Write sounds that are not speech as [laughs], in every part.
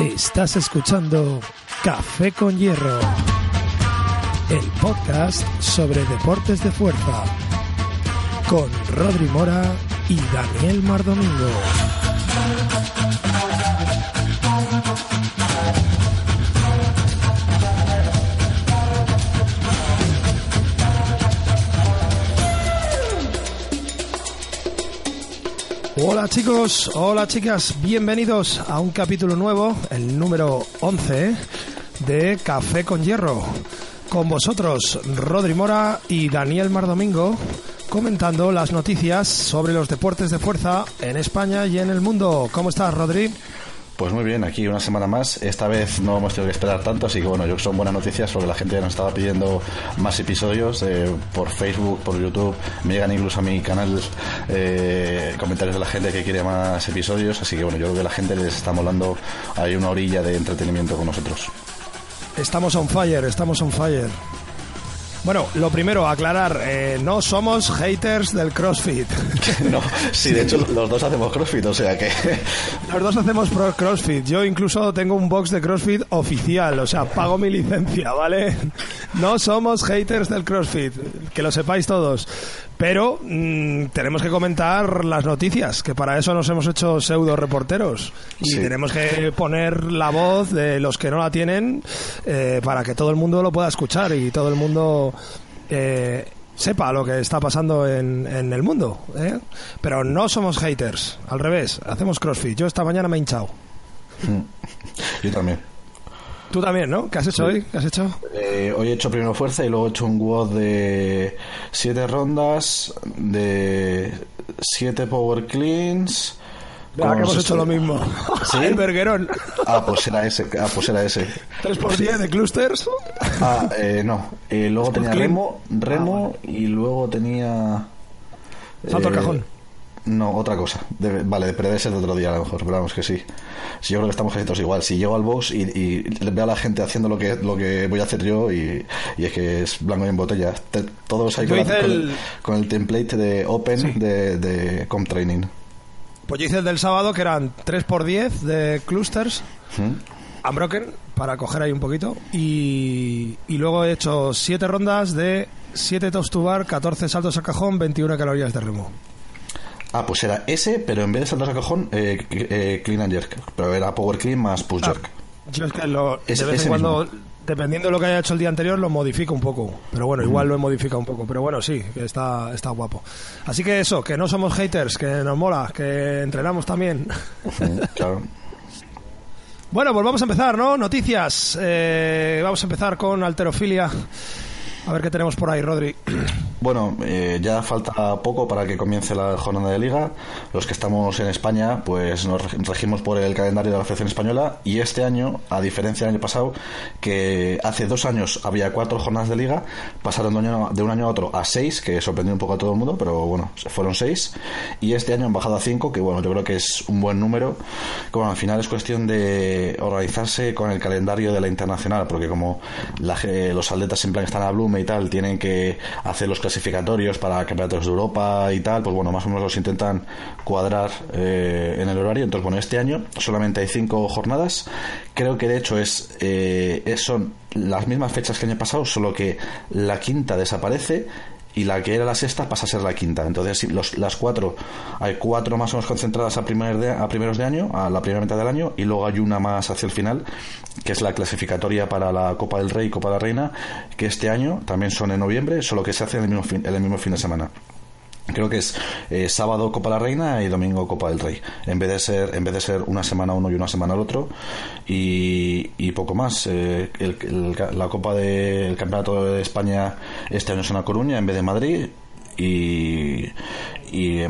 Estás escuchando Café con Hierro, el podcast sobre deportes de fuerza, con Rodri Mora y Daniel Mardomingo. Hola chicos, hola chicas, bienvenidos a un capítulo nuevo, el número 11 de Café con Hierro. Con vosotros, Rodri Mora y Daniel Mardomingo, comentando las noticias sobre los deportes de fuerza en España y en el mundo. ¿Cómo estás, Rodri? Pues muy bien, aquí una semana más. Esta vez no hemos tenido que esperar tanto, así que bueno, yo son buenas noticias porque la gente ya nos estaba pidiendo más episodios eh, por Facebook, por YouTube. Me llegan incluso a mi canal eh, comentarios de la gente que quiere más episodios, así que bueno, yo creo que la gente les está molando. Hay una orilla de entretenimiento con nosotros. Estamos on fire, estamos on fire. Bueno, lo primero, aclarar, eh, no somos haters del CrossFit. [laughs] no, sí, de hecho los dos hacemos CrossFit, o sea que... [laughs] Los dos hacemos pro CrossFit. Yo incluso tengo un box de CrossFit oficial, o sea, pago mi licencia, ¿vale? No somos haters del CrossFit, que lo sepáis todos. Pero mmm, tenemos que comentar las noticias, que para eso nos hemos hecho pseudo reporteros. Y sí. tenemos que poner la voz de los que no la tienen eh, para que todo el mundo lo pueda escuchar y todo el mundo eh, sepa lo que está pasando en, en el mundo. ¿eh? Pero no somos haters, al revés, hacemos CrossFit. Yo esta mañana me he hinchado. Yo también. Tú también, ¿no? ¿Qué has hecho sí. hoy? ¿Qué has hecho? Eh, hoy he hecho primero fuerza y luego he hecho un WOD de siete rondas, de siete power cleans. Ya, que hemos hecho lo mismo. ¿Sí? [laughs] El verguerón. Ah, pues era ese. Ah, pues era ese. ¿3 por 10 de clusters? Ah, eh, no. Eh, luego tenía remo, remo ah, vale. y luego tenía... Salto al cajón. No, otra cosa. Debe, vale, pero debe ser de otro día a lo mejor, pero vamos que sí. sí yo creo que estamos casi todos igual. Si llego al box y, y, veo a la gente haciendo lo que, lo que voy a hacer yo y, y es que es blanco y en botella. Te, todos ahí con, la, el... con, el, con, el, template de Open sí. de, de Com Training. Pues yo hice el del sábado que eran 3x10 de clusters. ¿Mm? Unbroken, para coger ahí un poquito. Y, y luego he hecho 7 rondas de 7 tops to bar, 14 saltos a cajón, 21 calorías de remo. Ah, pues era ese, pero en vez de saltos a cajón, eh, eh, clean and jerk. Pero era power clean más push jerk. Ah, yo es que lo, es, de vez en cuando, mismo. dependiendo de lo que haya hecho el día anterior, lo modifico un poco. Pero bueno, igual mm. lo he modificado un poco. Pero bueno, sí, está, está guapo. Así que eso, que no somos haters, que nos mola, que entrenamos también. Mm, [laughs] claro. Bueno, pues vamos a empezar, ¿no? Noticias. Eh, vamos a empezar con alterofilia. A ver qué tenemos por ahí, Rodri. [clears throat] Bueno, eh, ya falta poco para que comience la jornada de liga. Los que estamos en España, pues nos regimos por el calendario de la Federación Española y este año, a diferencia del año pasado, que hace dos años había cuatro jornadas de liga, pasaron de un año, de un año a otro a seis, que sorprendió un poco a todo el mundo, pero bueno, fueron seis. Y este año han bajado a cinco, que bueno, yo creo que es un buen número. Como al final es cuestión de organizarse con el calendario de la internacional, porque como la, los atletas plan están a Blume y tal, tienen que hacer los clasificatorios para campeonatos de Europa y tal, pues bueno, más o menos los intentan cuadrar eh, en el horario. Entonces, bueno, este año solamente hay cinco jornadas. Creo que de hecho es, eh, son las mismas fechas que el año pasado, solo que la quinta desaparece y la que era la sexta pasa a ser la quinta. Entonces, los, las cuatro, hay cuatro más o menos concentradas a, primer de, a primeros de año, a la primera mitad del año, y luego hay una más hacia el final, que es la clasificatoria para la Copa del Rey y Copa de la Reina, que este año también son en noviembre, solo que se hace en el mismo fin, en el mismo fin de semana creo que es eh, sábado Copa la Reina y domingo Copa del Rey. En vez de ser en vez de ser una semana uno y una semana el otro y, y poco más. Eh, el, el, la Copa del de, Campeonato de España este año es en La Coruña en vez de Madrid y, y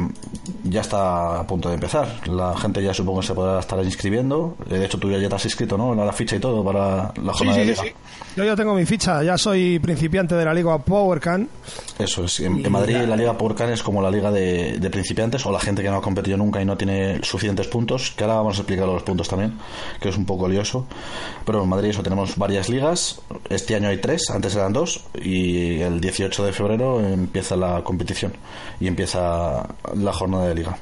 ya está a punto de empezar. La gente ya supongo que se podrá estar inscribiendo. De hecho, tú ya te has inscrito, ¿no? La ficha y todo para la jornada sí, sí, de liga. Sí, Yo ya tengo mi ficha, ya soy principiante de la Liga PowerCan. Eso es, en, en Madrid la Liga PowerCan es como la liga de, de, principiantes o la gente que no ha competido nunca y no tiene suficientes puntos, que ahora vamos a explicar los puntos también, que es un poco lioso. Pero en Madrid eso tenemos varias ligas, este año hay tres, antes eran dos, y el 18 de febrero empieza la competición y empieza la jornada de liga.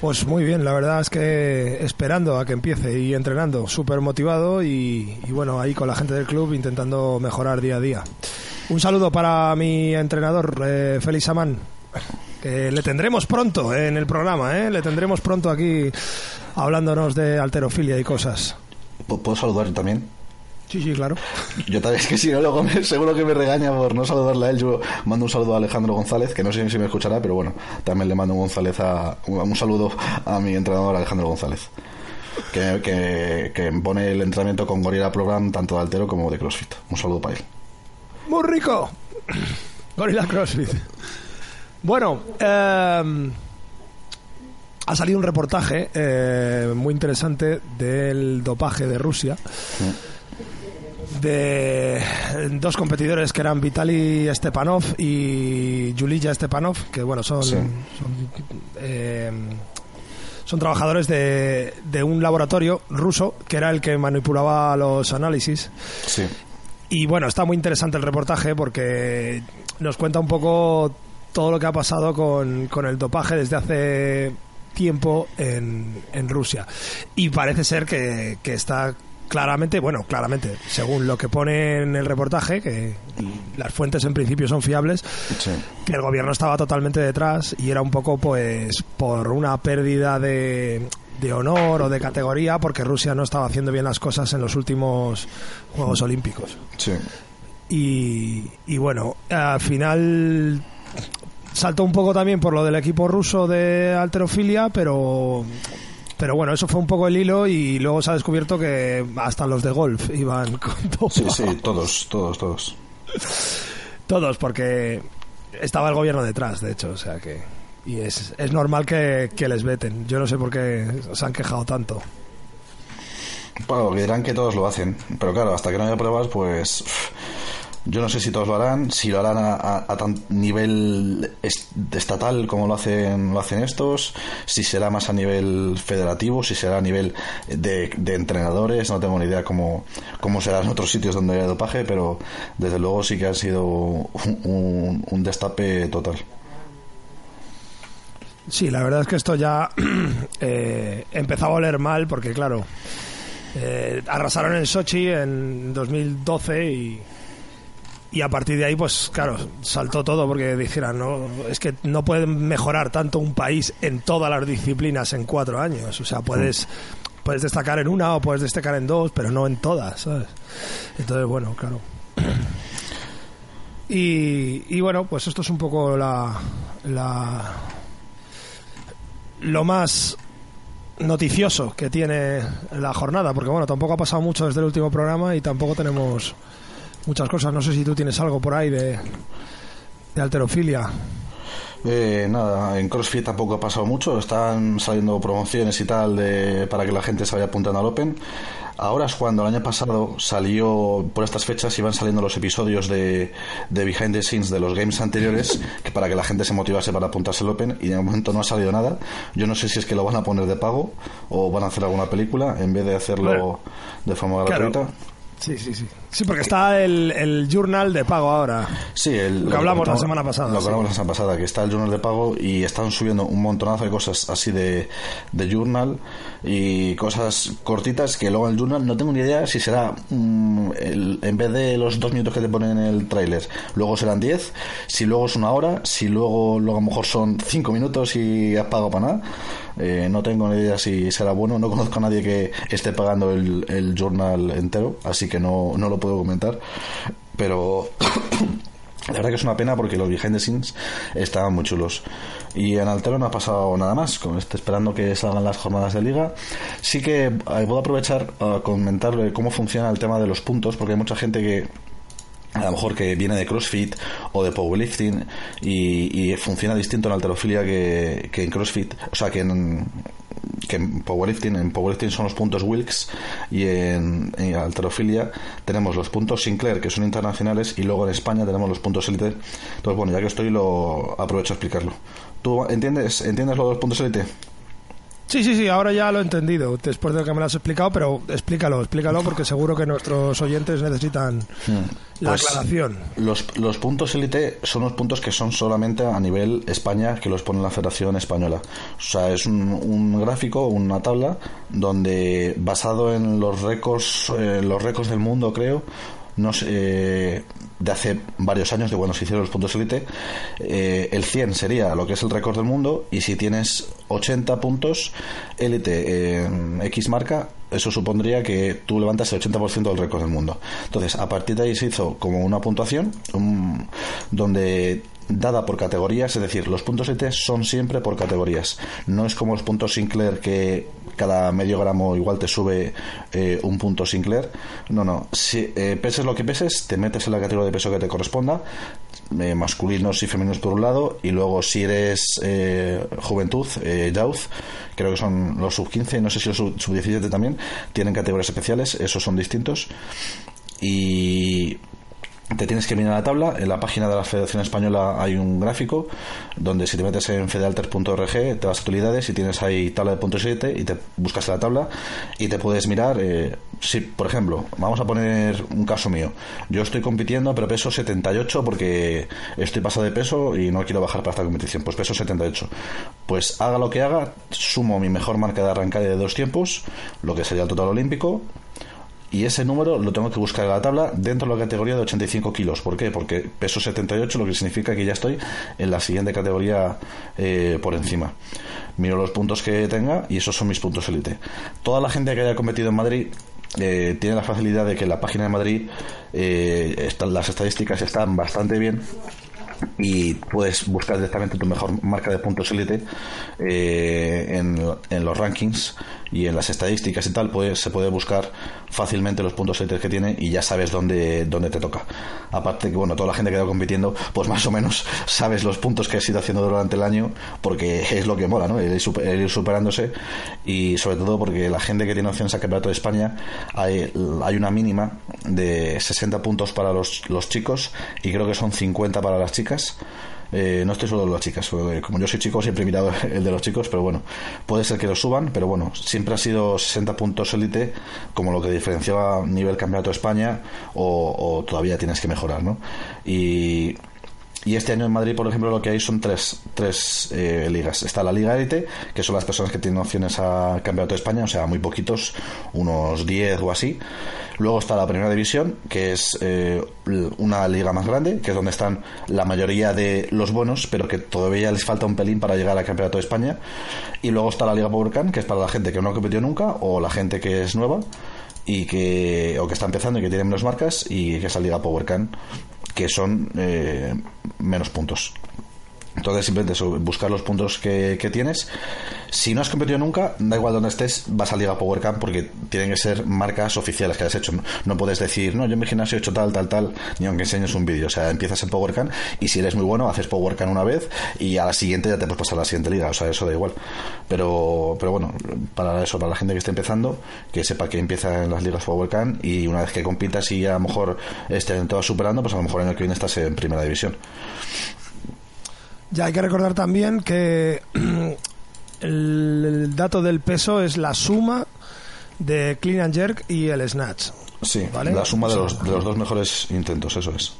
Pues muy bien, la verdad es que esperando a que empiece y entrenando, súper motivado y, bueno, ahí con la gente del club intentando mejorar día a día. Un saludo para mi entrenador, eh, Félix Amán, que le tendremos pronto en el programa, ¿eh? le tendremos pronto aquí hablándonos de alterofilia y cosas. ¿Puedo saludar también? Sí, sí, claro. Yo tal vez que si no, luego me, seguro que me regaña por no saludarle a él. Yo mando un saludo a Alejandro González, que no sé si me escuchará, pero bueno, también le mando un, González a, un saludo a mi entrenador Alejandro González. Que, que, pone el entrenamiento con Gorilla Program tanto de altero como de CrossFit. Un saludo para él. Muy rico. Gorilla CrossFit. Bueno, eh, ha salido un reportaje eh, muy interesante del dopaje de Rusia. De dos competidores que eran Vitaly Stepanov y Yulia Stepanov, que bueno, son, eh, son, trabajadores de, de, un laboratorio ruso que era el que manipulaba los análisis. Y bueno, está muy interesante el reportaje porque nos cuenta un poco todo lo que ha pasado con, con el dopaje desde hace tiempo en, en Rusia. Y parece ser que, está claramente, bueno, claramente, según lo que pone en el reportaje, que las fuentes en principio son fiables, que el gobierno estaba totalmente detrás y era un poco pues por una pérdida de, de honor o de categoría porque Rusia no estaba haciendo bien las cosas en los últimos Juegos Olímpicos. Y, y bueno, al final saltó un poco también por lo del equipo ruso de alterofilia, pero pero bueno, eso fue un poco el hilo y luego se ha descubierto que hasta los de golf iban [laughs] con todo. Sí, sí, todos, todos, todos. Todos, porque estaba el gobierno detrás, de hecho, o sea que... Y es, es normal que, que les veten. Yo no sé por qué se han quejado tanto. Bueno, dirán que todos lo hacen, pero claro, hasta que no haya pruebas, pues yo no sé si todos lo harán, si lo harán a, tan nivel estatal como lo hacen, lo hacen estos, si será más a nivel federativo, si será a nivel de, entrenadores, no tengo ni idea cómo, cómo será en otros sitios donde hay dopaje, pero desde luego sí que ha sido un, destape total. Sí, la verdad es que esto ya [clears throat] eh, empezaba a oler mal porque, claro, eh, arrasaron en Sochi en 2012 y y a partir de ahí, pues claro, saltó todo porque dijeran, no, es que no pueden mejorar tanto un país en todas las disciplinas en cuatro años. O sea, puedes, puedes destacar en una o puedes destacar en dos, pero no en todas, ¿sabes? Entonces, bueno, claro. Y, y bueno, pues esto es un poco la, la lo más noticioso que tiene la jornada, porque bueno, tampoco ha pasado mucho desde el último programa y tampoco tenemos muchas cosas. No sé si tú tienes algo por ahí de, de alterofilia. Eh, nada, en CrossFit tampoco ha pasado mucho. Están saliendo promociones y tal de, para que la gente se vaya apuntando al Open. Ahora es cuando el año pasado salió, por estas fechas iban saliendo los episodios de, de Behind the Scenes de los games anteriores que para que la gente se motivase para apuntarse al Open y de momento no ha salido nada. Yo no sé si es que lo van a poner de pago o van a hacer alguna película en vez de hacerlo de forma gratuita. Sí, sí, sí. Sí, porque está el, el journal de pago ahora. Sí, el, lo que hablamos la semana pasada. Lo que hablamos la semana pasada, que está el journal de pago y están subiendo un montonazo de cosas así de, de journal y cosas cortitas que luego en el journal no tengo ni idea si será mm, en vez de los dos minutos que te ponen en el tráiler, luego serán diez, si luego es una hora, si luego, luego a lo mejor son cinco minutos y has pagado para nada. Eh, no tengo ni idea si será bueno, no conozco a nadie que esté pagando el, el journal entero, así que no, no lo puedo comentar. Pero [coughs] La verdad que es una pena porque los behind the scenes estaban muy chulos. Y en Altero no ha pasado nada más, como estoy esperando que salgan las jornadas de liga. Sí que eh, puedo aprovechar a comentarle cómo funciona el tema de los puntos, porque hay mucha gente que a lo mejor que viene de CrossFit o de powerlifting y, funciona distinto en alterofilia que, que en CrossFit, o sea que en, que en powerlifting, en powerlifting son los puntos Wilks y en, alterofilia tenemos los puntos Sinclair que son internacionales y luego en España tenemos los puntos Elite. Entonces, bueno, ya que estoy lo aprovecho a explicarlo. ¿Tú entiendes, entiendes lo de los puntos Elite? Sí, sí, sí, ahora ya lo he entendido, después de que me lo has explicado, pero explícalo, explícalo, porque seguro que nuestros oyentes necesitan la Pues, aclaración. Los, los puntos élite son los puntos que son solamente a nivel España que los pone la Federación Española. O sea, es un, un gráfico, una tabla donde basado en los récords, eh, los récords del mundo, creo, no sé, eh, de hace varios años de cuando se hicieron los puntos élite, eh, el 100 sería lo que es el récord del mundo y si tienes 80 puntos élite en X marca, eso supondría que tú levantas el 80% del récord del mundo. Entonces, a partir de ahí se hizo como una puntuación un- donde dada por categorías, es decir, los puntos ET son siempre por categorías. No es como los puntos Sinclair que cada medio gramo igual te sube eh, un punto Sinclair. No, no. Si eh, peses lo que peses, te metes en la categoría de peso que te corresponda, eh, masculinos y femeninos por un lado, y luego si eres juventud, youth, creo que son los sub 15, no sé si los sub, sub 17 también, tienen categorías especiales, esos son distintos. Y te tienes que mirar la tabla. En la página de la Federación Española hay un gráfico donde si te metes en fedealter.org te vas a utilidades y tienes ahí tabla de puntos 7 y te buscas la tabla y te puedes mirar. eh, si, por ejemplo, vamos a poner un caso mío. Yo estoy compitiendo, pero peso 78 porque estoy pasado de peso y no quiero bajar para esta competición. Pues peso 78. Pues haga lo que haga, sumo mi mejor marca de arrancar de dos tiempos, lo que sería el total olímpico, y ese número lo tengo que buscar en la tabla dentro de la categoría de 85 kilos. ¿Por qué? Porque peso 78, lo que significa que ya estoy en la siguiente categoría eh, por encima. Miro los puntos que tenga y esos son mis puntos élite. Toda la gente que haya competido en Madrid eh, tiene la facilidad de que en la página de Madrid eh, están, las estadísticas están bastante bien y puedes buscar directamente tu mejor marca de puntos élite eh, en, en los rankings y en las estadísticas y tal pues se puede buscar fácilmente los puntos élite que tiene y ya sabes dónde, dónde te toca aparte que bueno toda la gente que ha ido compitiendo pues más o menos [laughs] sabes los puntos que has ido haciendo durante el año porque es lo que mola ¿no? ir ir superándose y sobre todo porque la gente que tiene opciones al campeonato de España hay, hay una mínima de 60 puntos para los, los chicos y creo que son 50 para las chicas eh, no estoy solo de las chicas, porque como yo soy chico siempre he mirado [laughs] el de los chicos, pero bueno, puede ser que lo suban, pero bueno, siempre ha sido 60 puntos élite como lo que diferenciaba nivel campeonato de España o, o todavía tienes que mejorar, ¿no? Y, y este año en Madrid, por ejemplo, lo que hay son tres, tres eh, ligas. Está la Liga Élite, que son las personas que tienen opciones a Campeonato de España, o sea, muy poquitos, unos 10 o así. Luego está la Primera División, que es eh, una liga más grande, que es donde están la mayoría de los buenos, pero que todavía les falta un pelín para llegar al Campeonato de España. Y luego está la Liga Powercan, que es para la gente que no ha competido nunca o la gente que es nueva y que o que está empezando y que tiene menos marcas y que es la Liga PowerCan que son eh, menos puntos. Entonces simplemente eso, buscar los puntos que, tienes. Si no has competido nunca, da igual donde estés, vas a Liga PowerCamp porque tienen que ser marcas oficiales que has hecho. No, puedes decir, no, yo en mi gimnasio he hecho tal, tal, tal, ni aunque enseñes un vídeo. O sea, empiezas en PowerCamp y si eres muy bueno, haces PowerCamp una vez y a la siguiente ya te puedes pasar a la siguiente liga. O sea, eso da igual. Pero, pero bueno, para eso, para la gente que esté empezando, que sepa que empieza en las ligas PowerCamp y una vez que compitas y a lo mejor año te vas superando, pues a lo mejor el año que viene estás en primera división. Ya hay que recordar también que [clears throat] el, el dato del peso es la suma de clean and jerk y el snatch. Sí, ¿Vale? la suma de los, de los dos mejores intentos, eso es.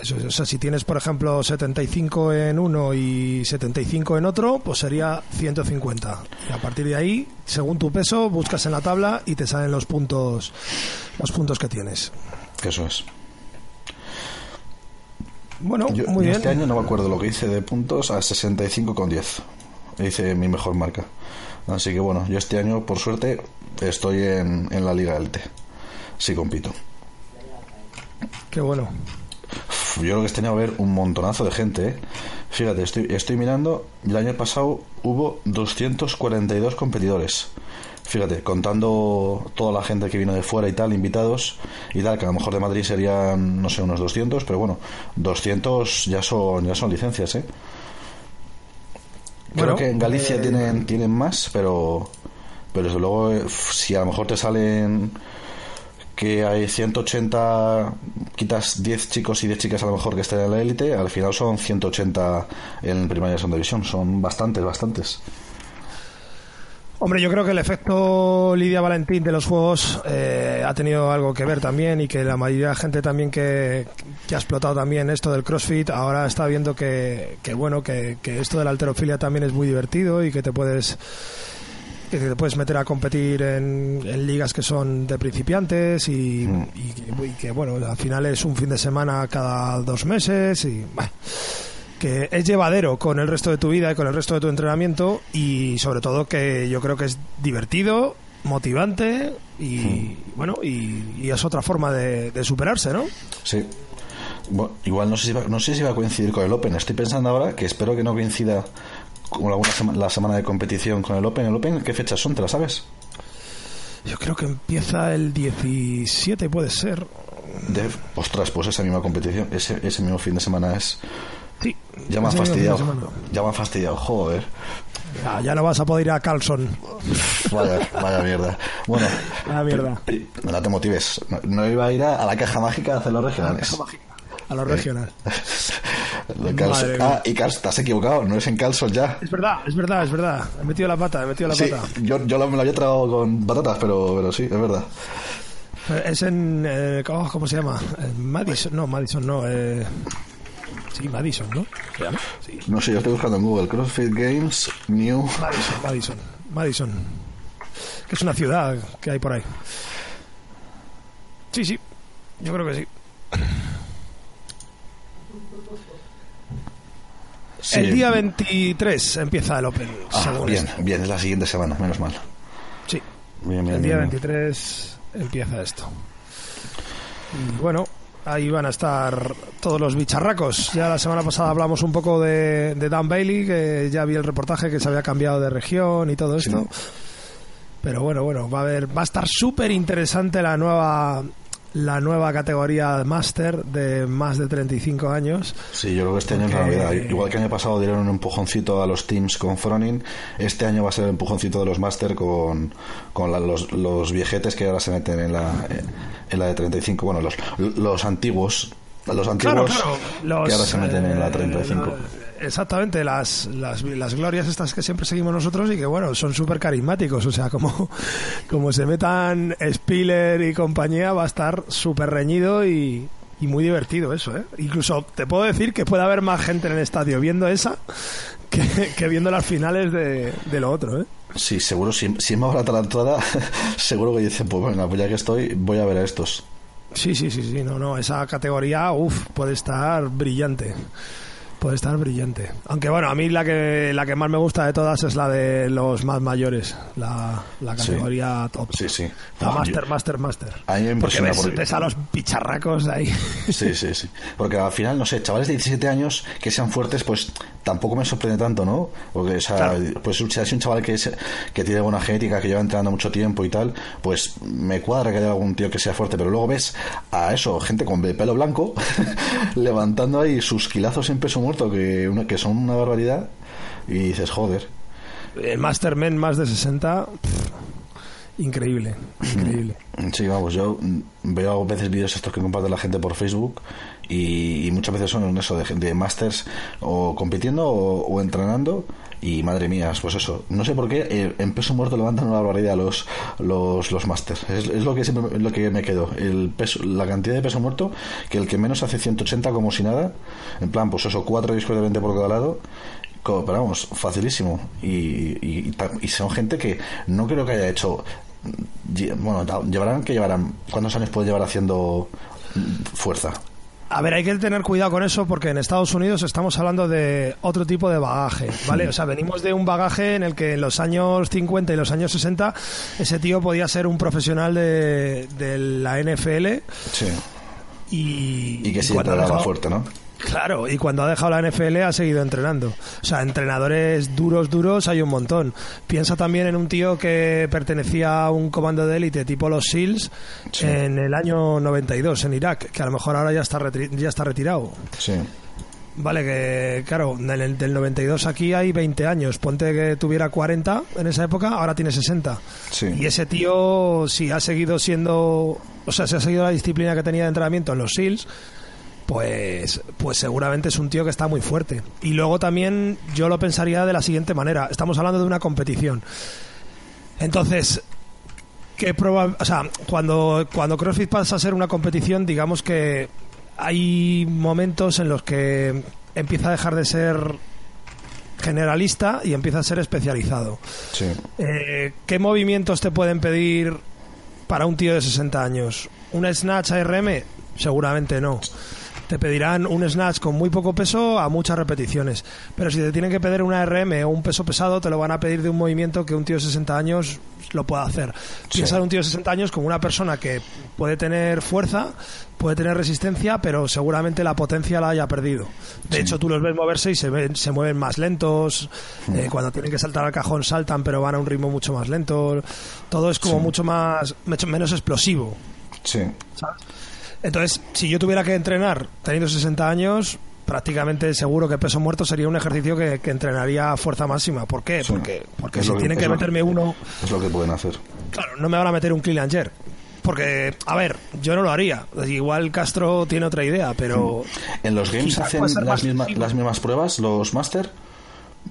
Eso es, o sea, si tienes, por ejemplo, 75 en uno y 75 en otro, pues sería 150. Y a partir de ahí, según tu peso, buscas en la tabla y te salen los puntos, los puntos que tienes. Eso es. Bueno, Yo, muy yo bien. este año no me acuerdo lo que hice de puntos a 65,10. Hice mi mejor marca. Así que bueno, yo este año, por suerte, estoy en, en la Liga LT. Sí compito. Qué bueno. Yo creo que este año va a haber un montonazo de gente, ¿eh? Fíjate, estoy, estoy mirando, el año pasado hubo 242 competidores. Fíjate, contando toda la gente que vino de fuera y tal, invitados y tal, que a lo mejor de Madrid serían, no sé, unos 200, pero bueno, 200 ya son, ya son licencias, ¿eh? Creo Bueno, que en Galicia eh, tienen, tienen más, pero, pero desde luego, eh, si a lo mejor te salen que hay 180, quitas 10 chicos y 10 chicas a lo mejor que estén en la élite, al final son 180 en primera y segunda división. Son bastantes, bastantes. Hombre, yo creo que el efecto Lidia Valentín de los juegos eh, ha tenido algo que ver también y que la mayoría de gente también que, que ha explotado también esto del CrossFit ahora está viendo que, que bueno, que, que esto de la alterofilia también es muy divertido y que te puedes que te puedes meter a competir en, en ligas que son de principiantes y, Mm. y que- y que, bueno, al final es un fin de semana cada dos meses y bueno, que es llevadero con el resto de tu vida y con el resto de tu entrenamiento y sobre todo que yo creo que es divertido, motivante y bueno y, y es otra forma de, de superarse, ¿no? Sí. Bueno, igual no sé, si va, no sé si va a coincidir con el Open. Estoy pensando ahora que espero que no coincida con alguna sema- la semana de competición con el Open. ¿El Open qué fechas son? ¿Te la sabes? Yo creo que empieza el 17, puede ser. De, ostras, pues esa misma competición, ese, ese mismo fin de semana es. Sí. Ya me de fastidiado. Ya me han fastidiado, joder. Ya, ya no vas a poder ir a Carlson. Vaya, vaya mierda. Bueno, Vaya mierda. eh, no te motives. No, no iba a ir a, a la caja mágica a hacer los regionales. A los regional. [laughs] Lo Carlson- Madre mía. ah, y Carlson, te has equivocado, no es en Carlson ya. Es verdad, es verdad, es verdad. He metido la pata, he metido la Sí, pata. yo, yo lo- me lo había tragado con patatas, pero, pero sí, es verdad. Es en. eh, oh, ¿Cómo se llama? En Madison. No, Madison no. Eh, sí, Madison, ¿no? ¿Se llama? Sí. No sé, yo estoy buscando en Google CrossFit Games New. Madison, Madison. Madison. Que es una ciudad que hay por ahí. Sí, sí. Yo creo que sí. Sí. El día 23 empieza el Open. Ah, bien, esto. bien, es la siguiente semana, menos mal. Sí. Bien, bien, El día bien. 23 empieza esto. Y bueno, ahí van a estar todos los bicharracos. Ya la semana pasada hablamos un poco de, de Dan Bailey, que ya vi el reportaje que se había cambiado de región y todo esto. Pero bueno, bueno, va a haber, va a estar súper interesante la nueva la nueva categoría Master de más de 35 años. Sí, yo creo que este año es la novedad. Igual que el año pasado dieron un empujoncito a los teams con Fronin, este año va a ser el empujoncito de los Master con, con la- los, los viejetes que ahora se meten en la, en la de 35. Bueno, los, los antiguos. Los antiguos Claro, claro. Los, que ahora se meten en la eh, 35. lo- Exactamente, las, las, las glorias estas que siempre seguimos nosotros y que, bueno, son súper carismáticos. O sea, como, como se metan Spiller y compañía, va a estar súper reñido y, y muy divertido eso, ¿eh? Incluso te puedo decir que puede haber más gente en el estadio viendo esa que, que viendo las finales de, de lo otro, ¿eh? Sí, seguro, si, si es más barata la entrada, [laughs] seguro que dicen, pues venga, pues ya que estoy, voy a ver a estos. Sí, sí, sí, sí, no, no, esa categoría, uff, puede estar brillante. Puede estar brillante. Aunque bueno, a mí la que la que más me gusta de todas es la de los más mayores, la, la Sí. categoría top. Sí, sí. La No, Master, yo- Master, Master. Me Porque ves, porque- ves a los picharracos ahí. [laughs] Sí, sí, sí. Porque al final, no sé, chavales de 17 años que sean fuertes, pues tampoco me sorprende tanto, ¿no? Porque, o sea, Claro. pues si es un chaval que, es- que tiene buena genética, que lleva entrenando mucho tiempo y tal, pues me cuadra que haya algún tío que sea fuerte. Pero luego ves a eso, gente con el pelo blanco, [laughs] levantando ahí sus kilazos en peso muerto, que, una- que son una barbaridad, y dices, joder. El Master Men más de 60, pff, increíble, increíble. Sí, vamos, yo mm, veo a veces vídeos estos que comparte la gente por Facebook y, y muchas veces son en eso, de, de masters o compitiendo o, o entrenando y madre mía, pues eso, no sé por qué eh, en peso muerto levantan una barbaridad los los, los masters, es, lo que siempre lo que me quedo, el peso, la cantidad de peso muerto que el que menos hace 180 como si nada, en plan pues eso, 4 discos de 20 por cada lado pero vamos, facilísimo. Y, y, son gente que no creo que haya hecho. lle- Bueno, llevarán que llevarán. ¿Cuántos años puede llevar haciendo mm, fuerza? A ver, hay que tener cuidado con eso porque en Estados Unidos estamos hablando de otro tipo de bagaje, ¿vale? O sea, venimos de un bagaje en el que en los años 50 y los años 60 ese tío podía ser un profesional de, de la NFL Sí. y... Y que entrenaba dejado- fuerte, ¿no? Claro, y cuando ha dejado la NFL ha seguido entrenando. O sea, entrenadores duros, duros hay un montón. Piensa también en un tío que pertenecía a un comando de élite tipo los SEALs Sí. en el año 92 en Irak, que a lo mejor ahora ya está, retri- ya está retirado. Sí. Vale, que claro, del, del 92 aquí hay 20 años. Ponte que tuviera 40 en esa época, ahora tiene 60. Sí. Y ese tío, si ha seguido siendo, o sea, si ha seguido la disciplina que tenía de entrenamiento en los SEALs, pues, pues seguramente es un tío que está muy fuerte. Y luego también yo lo pensaría de la siguiente manera. Estamos hablando de una competición. Entonces, ¿qué proba o sea, cuando, cuando CrossFit pasa a ser una competición, digamos que hay momentos en los que empieza a dejar de ser generalista y empieza a ser especializado. Sí. Eh, ¿Qué movimientos te pueden pedir para un tío de 60 años? ¿Un snatch ARM? Seguramente no. Te pedirán un snatch con muy poco peso a muchas repeticiones. Pero si te tienen que pedir una ARM o un peso pesado, te lo van a pedir de un movimiento que un tío de 60 años lo pueda hacer. Piensa en un tío de 60 años como una persona que puede tener fuerza, puede tener resistencia, pero seguramente la potencia la haya perdido. De hecho, tú los ves moverse y se, ven, se mueven más lentos. eh, cuando tienen que saltar al cajón, saltan, pero van a un ritmo mucho más lento. Todo es como Sí. mucho más, menos explosivo. Sí. ¿sabes? Entonces, si yo tuviera que entrenar teniendo 60 años, prácticamente seguro que peso muerto sería un ejercicio que, que entrenaría a fuerza máxima. ¿Por qué? Sí. Porque, porque si que- tienen que meterme uno, Es lo que pueden hacer. claro, no me van a meter un clean and. Porque, a ver, yo no lo haría. Igual Castro tiene otra idea, pero ¿En los games hacen las, misma- las mismas pruebas los máster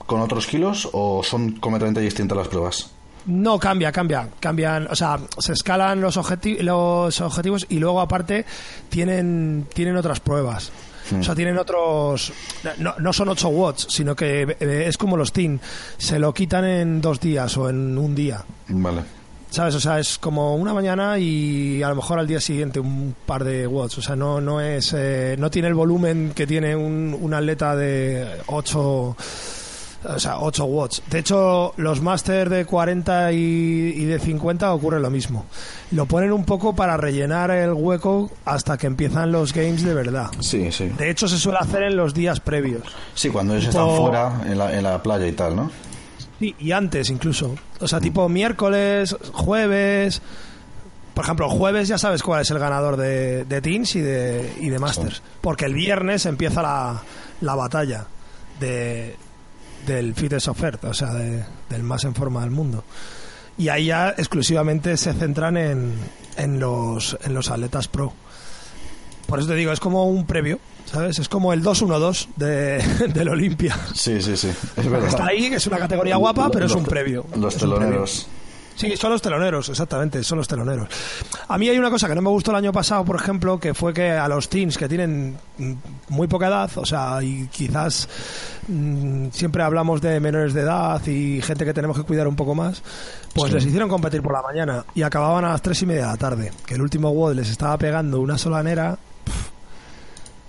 con otros kilos o son completamente distintas las pruebas? No, cambia, cambia. Cambian, o sea, se escalan los, objeti- los objetivos y luego aparte tienen, tienen otras pruebas. O sea, tienen otros... No, no son 8 watts, sino que eh, es como los TIN. Se lo quitan en dos días o en un día. Vale. ¿Sabes? O sea, es como una mañana y a lo mejor al día siguiente un par de watts. O sea, no, no es... eh, no tiene el volumen que tiene un, un atleta de 8... O sea, 8 watts. De hecho, los máster de 40 y, y de 50 ocurre lo mismo. Lo ponen un poco para rellenar el hueco hasta que empiezan los games de verdad. Sí, sí. De hecho, se suele hacer en los días previos. Sí, cuando ellos están fuera en la, en la playa y tal, ¿no? Sí, y antes incluso. O sea, tipo miércoles, jueves. Por ejemplo, jueves ya sabes cuál es el ganador de, de Teams y de, y de Masters. Porque el viernes empieza la, la batalla de, del fittest oferta, o sea, de- del más en forma del mundo. Y ahí ya exclusivamente se centran en, en, los, en los atletas pro. Por eso te digo, es como un previo, ¿sabes? Es como el 2-1-2 de, [laughs] del Olimpia. Sí, sí, sí. Es verdad. Está ahí, que es una categoría guapa, pero es un previo. Los teloneros. Sí, son los teloneros, exactamente, son los teloneros. A mí hay una cosa que no me gustó el año pasado, por ejemplo, que fue que a los teens que tienen mm, muy poca edad, o sea, y quizás mm, siempre hablamos de menores de edad y gente que tenemos que cuidar un poco más, pues Sí. les hicieron competir por la mañana y acababan a las tres y media de la tarde, que el último WOD les estaba pegando una solanera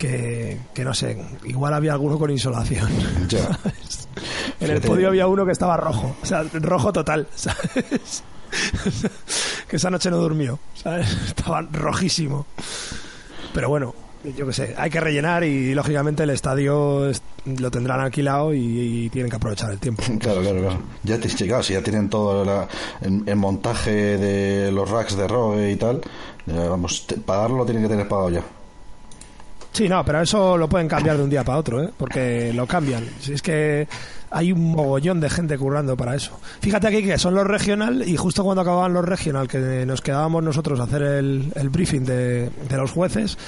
que, que no sé, igual había alguno con insolación. Ya. En el podio había uno que estaba rojo, o sea, rojo total, [laughs] ¿sabes? que esa noche no durmió, ¿sabes? Estaba rojísimo. Pero bueno, yo qué sé, hay que rellenar y lógicamente el estadio es- lo tendrán alquilado y, y tienen que aprovechar el tiempo. [laughs] Claro, claro, claro. Ya te claro, si ya tienen todo la- el, el montaje de los racks de rogue y tal, vamos, te- pagarlo lo tienen que tener pagado ya. Sí, no, pero eso lo pueden cambiar de un día para otro, ¿eh? porque lo cambian. Si es que hay un mogollón de gente currando para eso. Fíjate aquí que son los regional y justo cuando acababan los regional, que nos quedábamos nosotros a hacer el, el briefing de, de los jueces,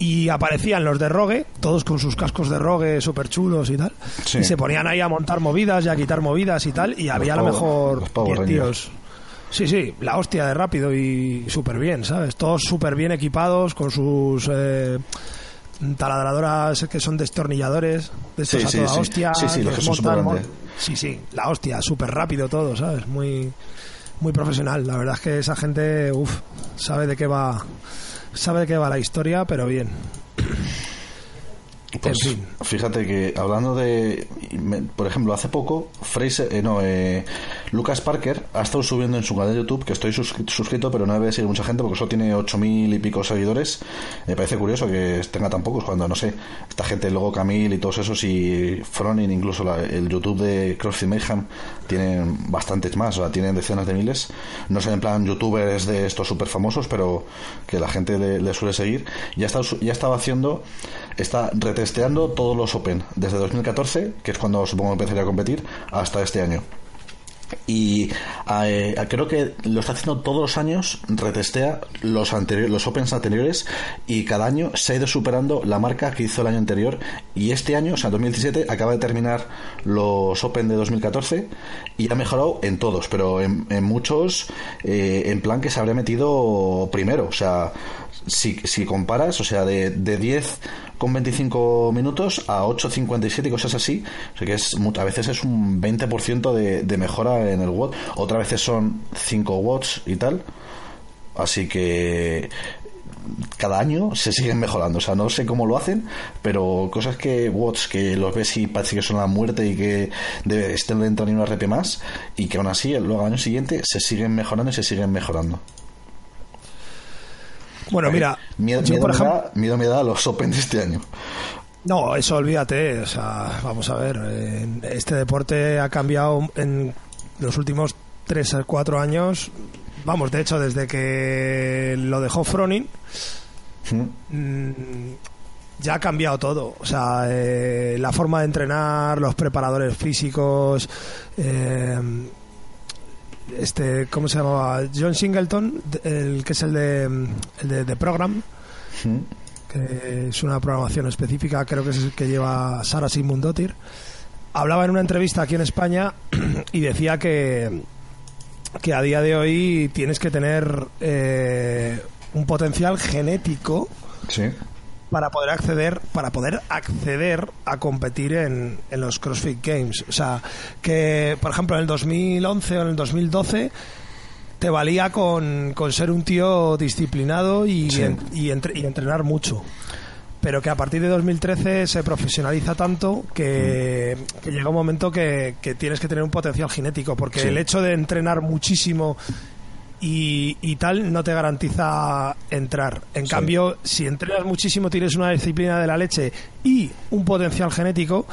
y aparecían los de Rogue, todos con sus cascos de Rogue súper chulos y tal, Sí. y se ponían ahí a montar movidas y a quitar movidas y tal, y había a lo Power- mejor los Power 10 Rangers. tíos. Sí, sí, la hostia de rápido y súper bien, ¿sabes? Todos súper bien equipados con sus eh, taladradoras que son destornilladores, de estos Sí, a toda sí. hostia. Sí, sí, los que son montan, mon- Sí, sí, la hostia, súper rápido todo, ¿sabes? Muy, muy profesional. La verdad es que esa gente, uff, sabe de qué va, sabe de qué va la historia, pero bien. Pues En fin. fíjate que hablando de, por ejemplo, hace poco, Fraser, eh, no, eh, Lucas Parker ha estado subiendo en su canal de YouTube, que estoy suscri- suscrito, pero no debe seguir mucha gente porque solo tiene ocho mil y pico seguidores. Me parece curioso que tenga tan pocos cuando, no sé, esta gente, luego Camille y todos esos y Fronin, incluso la- el YouTube de CrossFit Mayhem, tienen bastantes más, o sea, tienen decenas de miles. No son en plan youtubers de estos súper famosos, pero que la gente le, le suele seguir. Ya está, ya estaba haciendo, está retesteando todos los Open desde 2014, que es cuando supongo que empezaría a competir, hasta este año. y eh, creo que lo está haciendo todos los años, retestea los, anteriores, los Opens anteriores y cada año se ha ido superando la marca que hizo el año anterior y este año, o sea, 2017, acaba de terminar los Open de 2014 y ha mejorado en todos, pero en, muchos eh, en plan que se habría metido primero, o sea, si, si comparas, o sea, de, de 10 con 25 minutos a 8.57 y cosas así. O sea que es, a veces es un 20% de, de mejora en el watt. Otras veces son 5 watts y tal. Así que cada año se siguen mejorando. O sea, no sé cómo lo hacen, pero cosas que watts que los ves y parece que son la muerte y que debe, estén dentro de una RP más y que aún así luego al año siguiente se siguen mejorando y se siguen mejorando. Bueno, mira, miedo, por ejemplo, miedo me da los Open de este año. No, eso olvídate. O sea, vamos a ver. Este deporte ha cambiado en los últimos 3 o 4 años. Vamos, de hecho, desde que lo dejó Fronin, mm, ya ha cambiado todo. O sea, eh, la forma de entrenar, los preparadores físicos. Eh, este, ¿cómo se llamaba? John Singleton, el que es el de, el de, Program, que es una programación específica, creo que es el que lleva Sara Sigmundotir, hablaba en una entrevista aquí en España [clears throat] y decía que, que a día de hoy tienes que tener eh, un potencial genético sí para poder acceder para poder acceder a competir en, en, los CrossFit Games. O sea, que por ejemplo en el 2011 o en el 2012 te valía con, con ser un tío disciplinado y, y, entrenar mucho. Pero que a partir de 2013 se profesionaliza tanto que, llega un momento que, tienes que tener un potencial genético, porque el hecho de entrenar muchísimo y, tal no te garantiza entrar. En cambio, si entrenas muchísimo, tienes una disciplina de la leche y un potencial genético.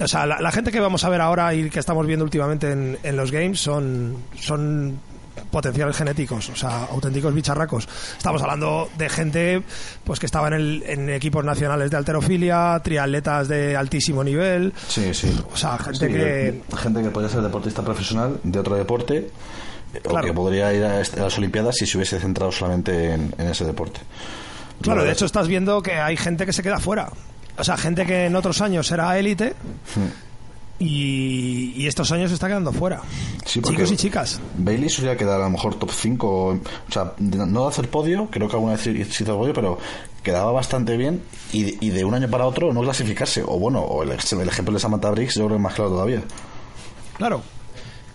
O sea, la, gente que vamos a ver ahora y que estamos viendo últimamente en, los games son, son potenciales genéticos, o sea, auténticos bicharracos. Estamos hablando de gente pues que estaba en, en equipos nacionales de alterofilia, triatletas de altísimo nivel. Sí, sí. O sea, gente que gente que podría ser deportista profesional de otro deporte o que podría ir a las Olimpiadas si se hubiese centrado solamente en, ese deporte. Claro, de hecho estás viendo que hay gente que se queda fuera. O sea, gente que en otros años era élite hmm. y, estos años se está quedando fuera. Chicos y chicas. Bailey solía quedar a lo mejor top 5, o sea, no de hacer podio, creo que alguna vez hizo podio, pero quedaba bastante bien y, de un año para otro no clasificarse. O bueno, o el, ejemplo de Samantha Briggs yo creo que más claro todavía. Claro,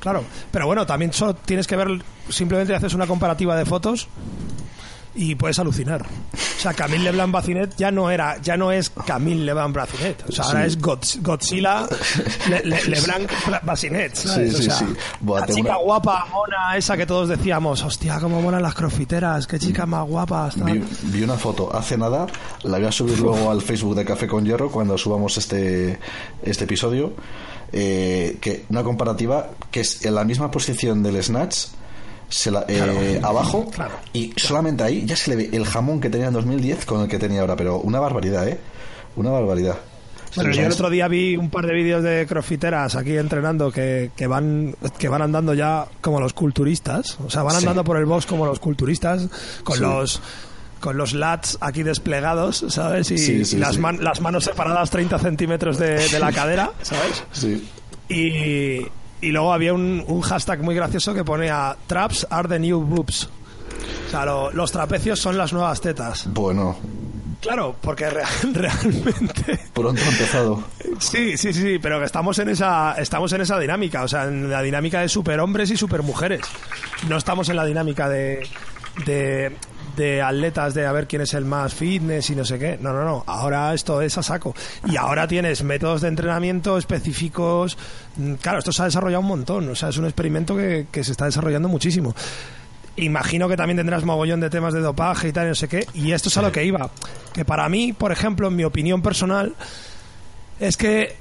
Claro, pero bueno, también solo tienes que ver, simplemente haces una comparativa de fotos y puedes alucinar. O sea, Camille Leblanc Bacinet ya no era, ya no es Camille Leblanc Bacinet. O sea, ahora es Godzilla [laughs] Leblanc Bacinet. Sí, sí, sí. la chica guapa, mona, esa que todos decíamos, hostia, cómo molan las crofiteras, qué chica más guapa. Vi, vi, una foto hace nada, la voy a subir luego al Facebook de Café con Hierro cuando subamos este, este episodio eh, que una comparativa que es en la misma posición del Snatch se la, eh, abajo y solamente ahí ya se le ve el jamón que tenía en 2010 con el que tenía ahora, pero una barbaridad, ¿eh? Una barbaridad. Bueno, yo el otro día vi un par de vídeos de crossfiteras aquí entrenando que, que, van que van andando ya como los culturistas, o sea, van andando por el box como los culturistas con los con los lats aquí desplegados, ¿sabes? Y, las, las, manos separadas 30 centímetros de, la cadera, ¿sabes? Sí. Y, y luego había un, un, hashtag muy gracioso que ponía Traps are the new boobs. O sea, los trapecios son las nuevas tetas. Bueno. Claro, porque [laughs] realmente... Pronto ha empezado. Sí, sí, sí, pero que estamos en esa, estamos en esa dinámica, o sea, en la dinámica de superhombres y supermujeres. No estamos en la dinámica de, de de atletas de a ver quién es el más fitness y no sé qué. No, no, no. Ahora esto es a saco. Y ahora tienes métodos de entrenamiento específicos. Mm, claro, esto se ha desarrollado un montón. O sea, es un experimento que, se está desarrollando muchísimo. Imagino que también tendrás mogollón de temas de dopaje y tal, y no sé qué. Y esto es a lo que iba. Que para mí, por ejemplo, en mi opinión personal, es que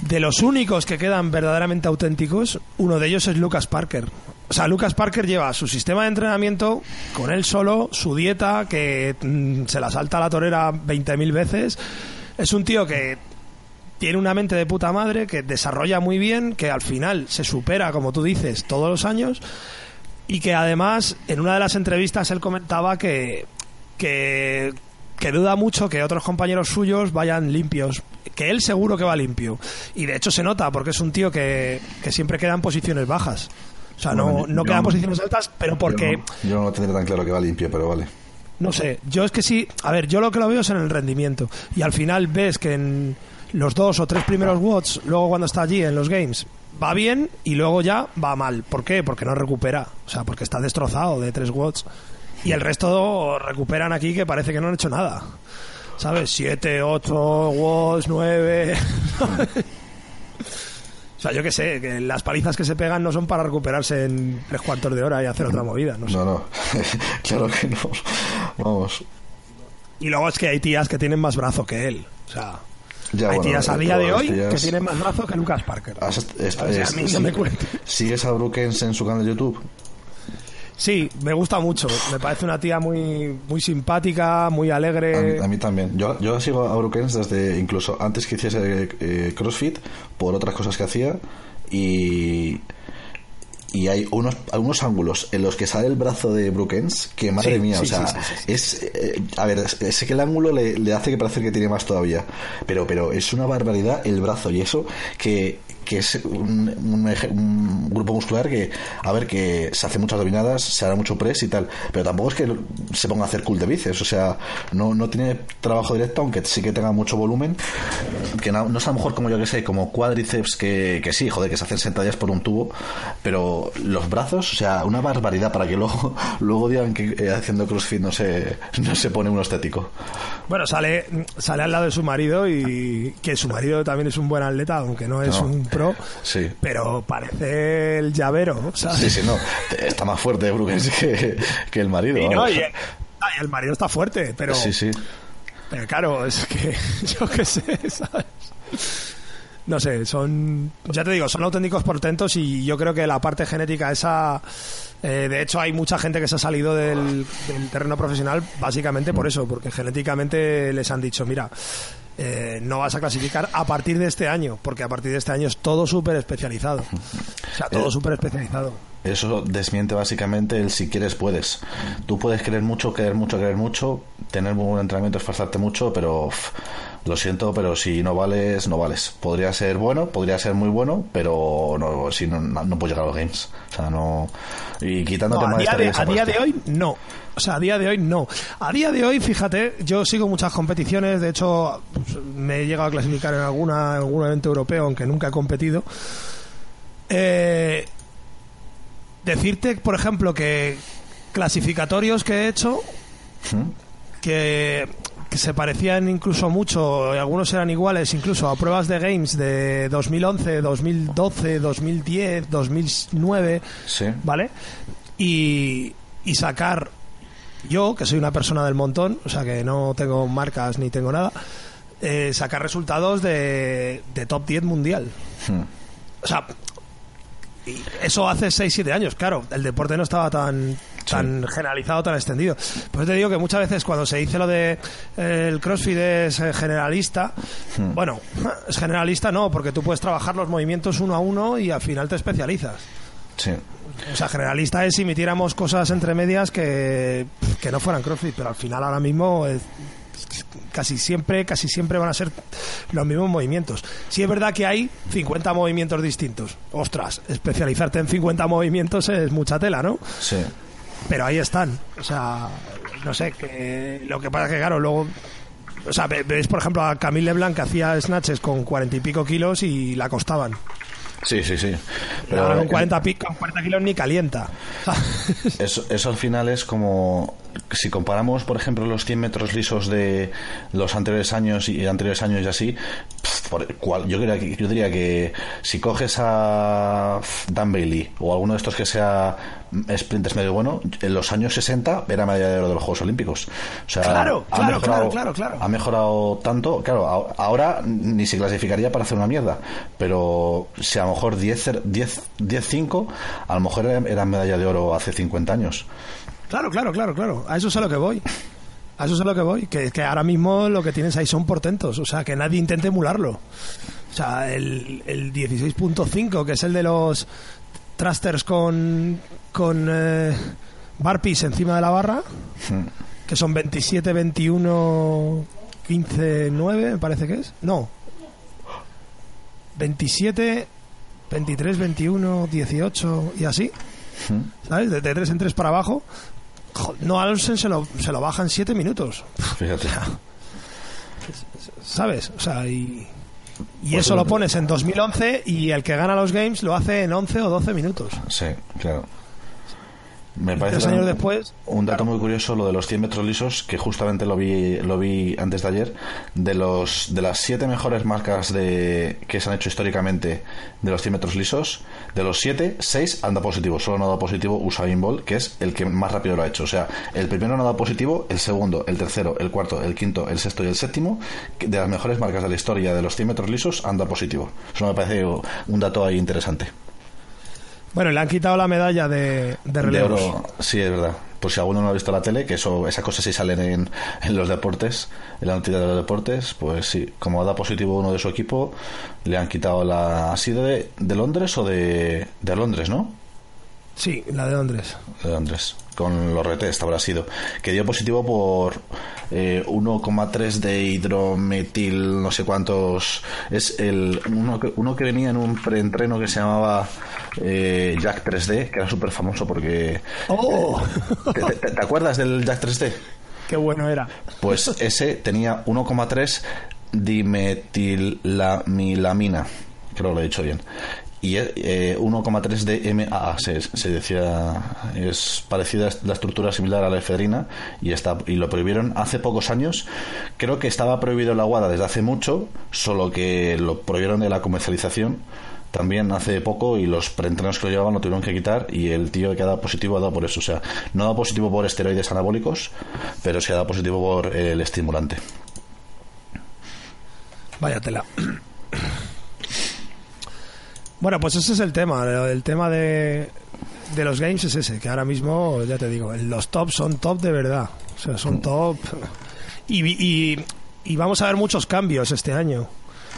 de los únicos que quedan verdaderamente auténticos, uno de ellos es Lucas Parker. O sea, Lucas Parker lleva su sistema de entrenamiento con él solo, su dieta, que mm, se la salta a la torera 20.000 veces. Es un tío que tiene una mente de puta madre, que desarrolla muy bien, que al final se supera, como tú dices, todos los años y que además en una de las entrevistas él comentaba que, que, que duda mucho que otros compañeros suyos vayan limpios, que él seguro que va limpio. Y de hecho se nota porque es un tío que, que siempre queda en posiciones bajas. O sea, no, Bueno, no yo- queda en posiciones altas, pero porque... Yo no, yo no lo tendré tan claro que va limpio, pero vale. No sé, yo es que sí, a ver, yo lo que lo veo es en el rendimiento. Y al final ves que en los dos o tres primeros watts, luego cuando está allí en los games, va bien y luego ya va mal. ¿Por qué? Porque no recupera. O sea, porque está destrozado de tres watts. Y el resto recuperan aquí que parece que no han hecho nada. ¿Sabes? Siete, ocho watts, nueve. [laughs] O sea, yo qué sé, que las palizas que se pegan no son para recuperarse en tres cuartos de hora y hacer otra movida. No sé. No, no, [laughs] claro que no. Vamos. Y luego es que hay tías que tienen más brazo que él. O sea, Ya, hay bueno, tías a eh, día de hoy tías- que tienen más brazo que Lucas Parker. Has O sea, a mí no me. ¿Sigues a Brookens en su canal de YouTube? Sí, me gusta mucho. Me parece una tía muy, muy simpática, muy alegre. A, a mí también. Yo, yo sigo a Brookens desde incluso antes que hiciese eh, CrossFit, por otras cosas que hacía. Y, y hay unos, algunos ángulos en los que sale el brazo de Brookens que, madre Sí, mía, sí, o sea, sí, es. eh, a ver, es que el ángulo le, le hace que parece que tiene más todavía. Pero, pero es una barbaridad el brazo y eso que que es un, un un grupo muscular que, a ver, que se hace muchas dominadas, se hará mucho press y tal, pero tampoco es que se ponga a hacer cool de bíceps, o sea, no, no tiene trabajo directo, aunque sí que tenga mucho volumen, que no, no es a lo mejor como yo que sé, como cuádriceps que, que sí, joder, que se hacen sentadillas por un tubo, pero los brazos, o sea, una barbaridad para que luego, [laughs] luego digan que eh, haciendo crossfit no se, no se pone uno estético. Bueno, sale, sale al lado de su marido y que su marido también es un buen atleta, aunque no es No. un pro, Sí. pero parece el llavero, ¿sabes? Sí, sí, no. Está más fuerte Brookens que, que el marido. Y, no, y- y el marido está fuerte, pero, Sí, sí. pero claro, es que [laughs] yo qué sé, ¿sabes? No sé, son, ya te digo, son auténticos portentos y yo creo que la parte genética esa, eh, de hecho hay mucha gente que se ha salido del, del terreno profesional básicamente por eso, porque genéticamente les han dicho, mira, eh, no vas a clasificar a partir de este año, porque a partir de este año es todo súper especializado. O sea, todo Eh, súper especializado. Eso desmiente básicamente el si quieres puedes. Tú puedes querer mucho, querer mucho, querer mucho, tener muy buen entrenamiento, esforzarte mucho, pero lo siento, pero si no vales, no vales. Podría ser bueno, podría ser muy bueno, pero no, si no, no, puedes llegar a los games. O sea, no. Y quitándote No, a día, de, a día de hoy no. O sea, a día de hoy no. A día de hoy, fíjate, yo sigo muchas competiciones. De hecho, pues, me he llegado a clasificar en alguna, en algún evento europeo, aunque nunca he competido. Eh, decirte, por ejemplo, que clasificatorios que he hecho ¿Mm? que, que se parecían incluso mucho, y algunos eran iguales, incluso a pruebas de games de 2011, 2012, 2010, 2009. Sí. ¿vale? Y, y sacar yo, que soy una persona del montón, o sea que no tengo marcas ni tengo nada, eh, sacar resultados de, de top 10 mundial. Mm. O sea, y eso hace 6-7 años, claro, el deporte no estaba tan tan generalizado, tan extendido. Pues te digo que muchas veces cuando se dice lo de eh, el CrossFit es eh, generalista, bueno, es generalista no, porque tú puedes trabajar los movimientos uno a uno y al final te especializas. Sí. O sea, generalista es si metiéramos cosas entre medias que, que no fueran CrossFit, pero al final ahora mismo es- casi siempre, casi siempre van a ser los mismos movimientos. Sí es verdad que hay 50 movimientos distintos. Ostras, especializarte en 50 movimientos es mucha tela, ¿no? Sí. Pero ahí están. O sea, no sé, que lo que pasa es que claro, luego o sea, ve- ves por ejemplo a Camille Leblanc que hacía snatches con cuarenta y pico kilos y la costaban. Sí, sí, sí. Pero ahora con eh, 40, pi- con 40 kilos ni calienta. Eso, eso al final es como si comparamos, por ejemplo, los 100 metros lisos de los anteriores años y anteriores años y así, por cual, yo, diría que, yo diría que si coges a Dan Bailey o alguno de estos que sea sprinters medio bueno, en los años 60 era medalla de oro de los Juegos Olímpicos. O sea, Claro, ha claro, mejorado- claro, claro. Ha mejorado tanto, claro, ahora ni se clasificaría para hacer una mierda, pero si a lo mejor 10 10 10-5, a lo mejor era, era medalla de oro hace 50 años. Claro, claro, claro, claro. A eso es a lo que voy. A eso es a lo que voy. Que, que ahora mismo lo que tienes ahí son portentos. O sea, que nadie intente emularlo. O sea, el, el 16.5, que es el de los thrusters con, con eh, barpees encima de la barra, que son 27, 21, 15, 9, me parece que es. No. 27, 23, 21, 18 y así. ¿Sabes? De, de 3 en 3 para abajo. No, Alonso se lo, se lo baja en 7 minutos. Fíjate. ¿Sabes? O sea, y, y Pues eso lo pones en 2011 y el que gana los games lo hace en 11 o 12 minutos. Sí, claro. Me parece Tres años también después, un dato muy curioso lo de los 100 metros lisos, que justamente lo vi, lo vi antes de ayer, de los de las siete mejores marcas de que se han hecho históricamente de los 100 metros lisos, de los siete, seis han dado positivo. Solo no ha dado positivo Usain Bolt, que es el que más rápido lo ha hecho. O sea, el primero no ha dado positivo, el segundo, el tercero, el cuarto, el quinto, el sexto y el séptimo, de las mejores marcas de la historia de los 100 metros lisos, han dado positivo. Eso me parece un dato ahí interesante. Bueno, le han quitado la medalla de, de De relevos. oro, sí, es verdad. Por si alguno no ha visto la tele, que eso, esas cosas sí salen en, en los deportes, en la noticia de los deportes, pues sí, como da positivo uno de su equipo, le han quitado la... ¿Ha sido de, de Londres o de, de Londres, no? Sí, la de Londres. De Londres, con los retest habrá sido. Que dio positivo por eh, 1,3 de hidrometil, no sé cuántos. Es el uno que, uno que venía en un preentreno que se llamaba eh, Jack 3D, que era súper famoso porque. ¡Oh! ¿Te, te- te acuerdas del Jack 3D? ¡Qué bueno era! Pues ese tenía 1,3 dimetilamina. Creo que lo he dicho bien. Y eh, 1,3 de MAA se, se decía. Es parecida la estructura similar a la efedrina y, está, y lo prohibieron hace pocos años. Creo que estaba prohibido la WADA desde hace mucho, solo que lo prohibieron de la comercialización también hace poco y los preentrenos que lo llevaban lo tuvieron que quitar y el tío que ha dado positivo ha dado por eso. O sea, no ha dado positivo por esteroides anabólicos, pero sí ha dado positivo por el estimulante. Vaya tela. Bueno, pues ese es el tema. El tema de, de los games es ese, que ahora mismo, ya te digo, los top son top de verdad. O sea, son top. Y, y, y vamos a ver muchos cambios este año.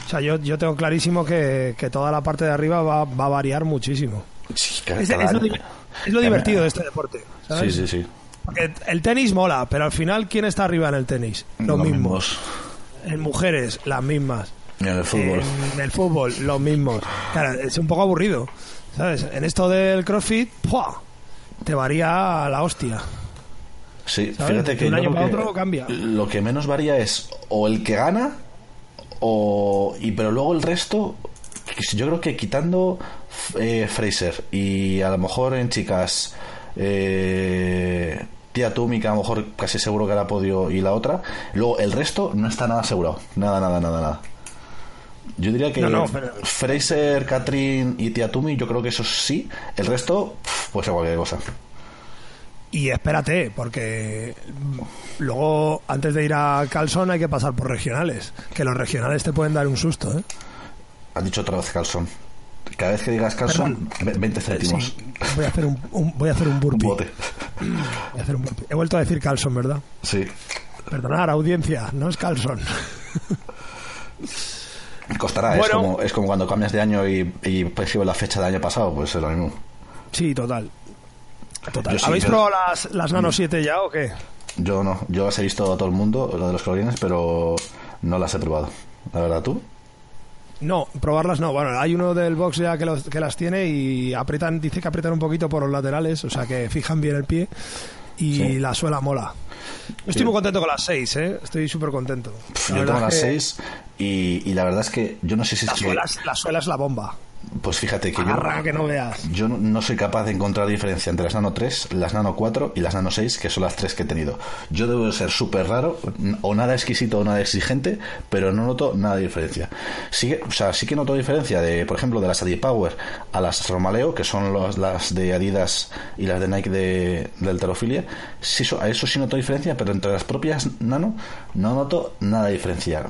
O sea, yo, yo tengo clarísimo que, que toda la parte de arriba va, va a variar muchísimo. Sí, cada- Es, cada es lo, es divertido de este deporte. Sí, ¿sabes? sí, sí. Porque el tenis mola, pero al final, ¿quién está arriba en el tenis? Los, Los mismos. En mujeres, las mismas. En el fútbol. En el fútbol, los mismos. Claro, es un poco aburrido. ¿Sabes? En esto del crossfit, ¡pua! te varía a la hostia. Sí, ¿sabes? fíjate que un año para que otro cambia. lo que menos varía es o el que gana o y pero luego el resto yo creo que quitando eh, Fraser y a lo mejor en chicas eh, Tía Tumi que a lo mejor casi seguro que hará podio y la otra luego el resto no está nada asegurado nada nada nada nada yo diría que No, no, pero- Fraser, Catherine y Tía Tumi yo creo que eso sí el resto puede ser cualquier cosa Y espérate, porque luego, antes de ir a Calzón, hay que pasar por regionales. Que los regionales te pueden dar un susto, ¿eh? Has dicho otra vez calzón. Cada vez que digas calzón, ve- 20 céntimos. Sí, voy a hacer un, un- voy a hacer un burpee. bote. Voy a hacer un burpee. He vuelto a decir Calzón, ¿verdad? Sí. Perdonar, audiencia, no es Calzón. [laughs] Costará, es, como, es como cuando cambias de año y, y la fecha del año pasado, pues es lo mismo. Sí, total. Total. Yo sí, ¿Habéis yo- probado las, las Nano 7 ya o qué? Yo no, yo las he visto a todo el mundo, lo de los clorines, pero no las he probado. La verdad, tú. No, probarlas no. Bueno, hay uno del box ya que, los- que las tiene y aprietan, dice que aprietan un poquito por los laterales, o sea que fijan bien el pie y Sí. la suela mola. Estoy muy contento con las 6, ¿eh? Estoy súper contento. La yo tengo las es que 6 y, y la verdad es que yo no sé si es La que... suela, es- la suela es la bomba. Pues fíjate que yo... Que no veas. Yo no- soy capaz de encontrar diferencia entre las Nano 3, las Nano 4 y las Nano 6, que son las tres que he tenido. Yo debo de ser súper raro, o nada exquisito o nada exigente, pero no noto nada de diferencia. Sí, o sea, sí que noto diferencia de, por ejemplo, de las Adipower a las Romaleo, que son los- las de Adidas y las de Nike de, de Alterofilia. Sí, so- a eso sí noto diferencia, pero entre las propias Nano no noto nada de diferencia.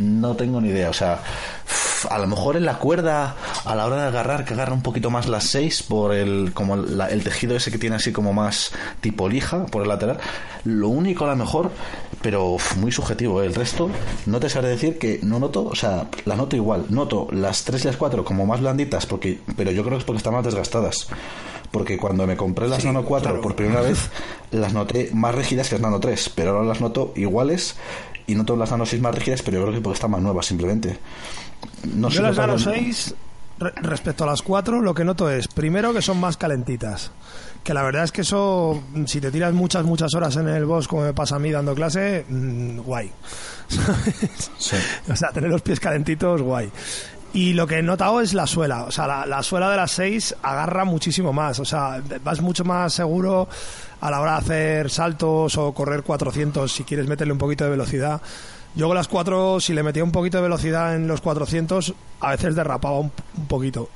No tengo ni idea. O sea, a lo mejor en la cuerda, a la hora de agarrar, que agarra un poquito más las 6 por el, como el tejido ese que tiene así como más tipo lija por el lateral. Lo único a lo mejor, pero muy subjetivo. ¿eh? El resto, no te sabré decir que no noto, o sea, la noto igual. Noto las 3 y las 4 como más blanditas, porque, pero yo creo que es porque están más desgastadas porque cuando me compré las Nano 4 por primera vez las noté más rígidas que las Nano 3, pero ahora las noto iguales y noto las Nano 6 más rígidas, pero yo creo que porque están más nuevas simplemente. No Yo las Nano 6, respecto a las 4, lo que noto es, primero, que son más calentitas. Que la verdad es que eso, si te tiras muchas, muchas horas en el boss, como me pasa a mí dando clase, mm, guay. [laughs] o sea, tener los pies calentitos, guay. Y lo que he notado es la suela. O sea, la, la, suela de las 6 agarra muchísimo más. O sea, vas mucho más seguro a la hora de hacer saltos o correr 400 si quieres meterle un poquito de velocidad. Yo con las 4, si le metía un poquito de velocidad en los 400, a veces derrapaba un, poquito.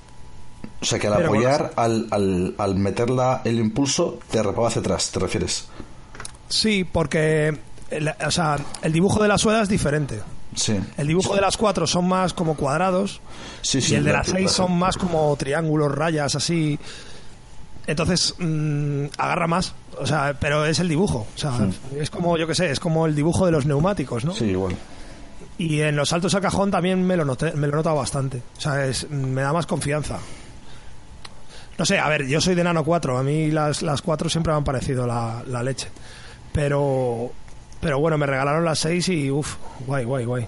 O sea que al apoyar, al, al, al meterla el impulso, derrapaba hacia atrás, ¿te refieres? Sí, porque o sea, el dibujo de la suela es diferente. Sí. El dibujo de las 4 son más como cuadrados sí, y el de las 6 son más como triángulos, rayas, así. Entonces mm, agarra más, o sea, pero es el dibujo, o sea, es como yo que sé, es como el dibujo de los neumáticos, ¿no? Sí, igual. Y en los saltos a cajón también me lo noté, me lo he notado bastante, o sea, es, me da más confianza. No sé, a ver, yo soy de Nano 4, a mí las, las 4 siempre me han parecido la, la leche, pero pero bueno, me regalaron las 6 y uff, guay, guay, guay.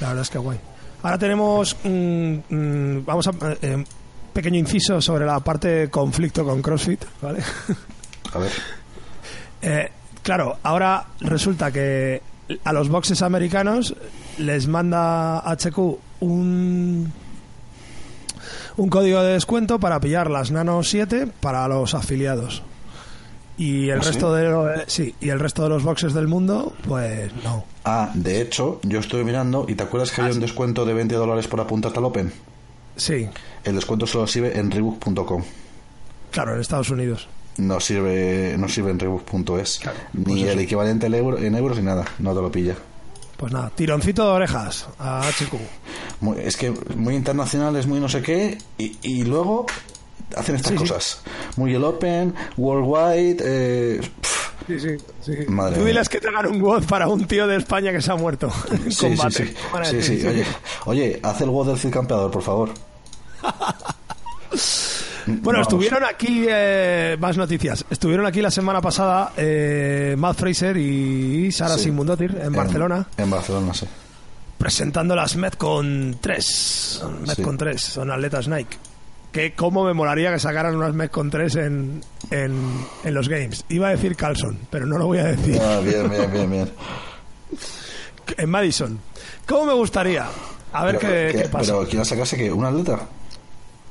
La verdad es que guay. Ahora tenemos, mm, vamos a, eh, pequeño inciso sobre la parte de conflicto con CrossFit, ¿vale? A ver. [laughs] Eh, claro, ahora resulta que a los boxes americanos les manda HQ un un código de descuento para pillar las Nano 7 para los afiliados. Y el ¿Ah, resto de sí, y el resto de los boxes del mundo, pues no. Ah, de hecho, yo estuve mirando y ¿te acuerdas que hay ah, un descuento de 20 dólares por apuntarte al Open? Sí. El descuento solo sirve en rebook.com. Claro, en Estados Unidos. No sirve, no sirve en rebook.es. ni pues el equivalente en, euro, en euros ni nada. No te lo pilla. Pues nada, tironcito de orejas a HQ. es que muy internacional es muy no sé qué. Y, y luego hacen estas cosas. Muy el Open, Worldwide. Eh, Sí, sí, sí. Madre Tú diles que te hagan un WOD para un tío de España que se ha muerto [laughs] en sí, combate. Sí, sí. Oye, oye, haz el WOD del Cid Campeador, por favor. [laughs] Bueno, estuvieron aquí eh, más noticias. Estuvieron aquí la semana pasada eh, Matt Fraser y Sara Simundotir en, Barcelona. En Barcelona, sí. Presentando las Metcon 3. Metcon 3, son atletas Nike que cómo me molaría que sacaran unas Metcon 3 en, en, en, los games. Iba a decir Carlson, pero no lo voy a decir. Ah, bien, bien, bien, bien. [laughs] en Madison. ¿Cómo me gustaría? A ver qué, qué, pasa. ¿Pero quién sacase que ¿Una atleta?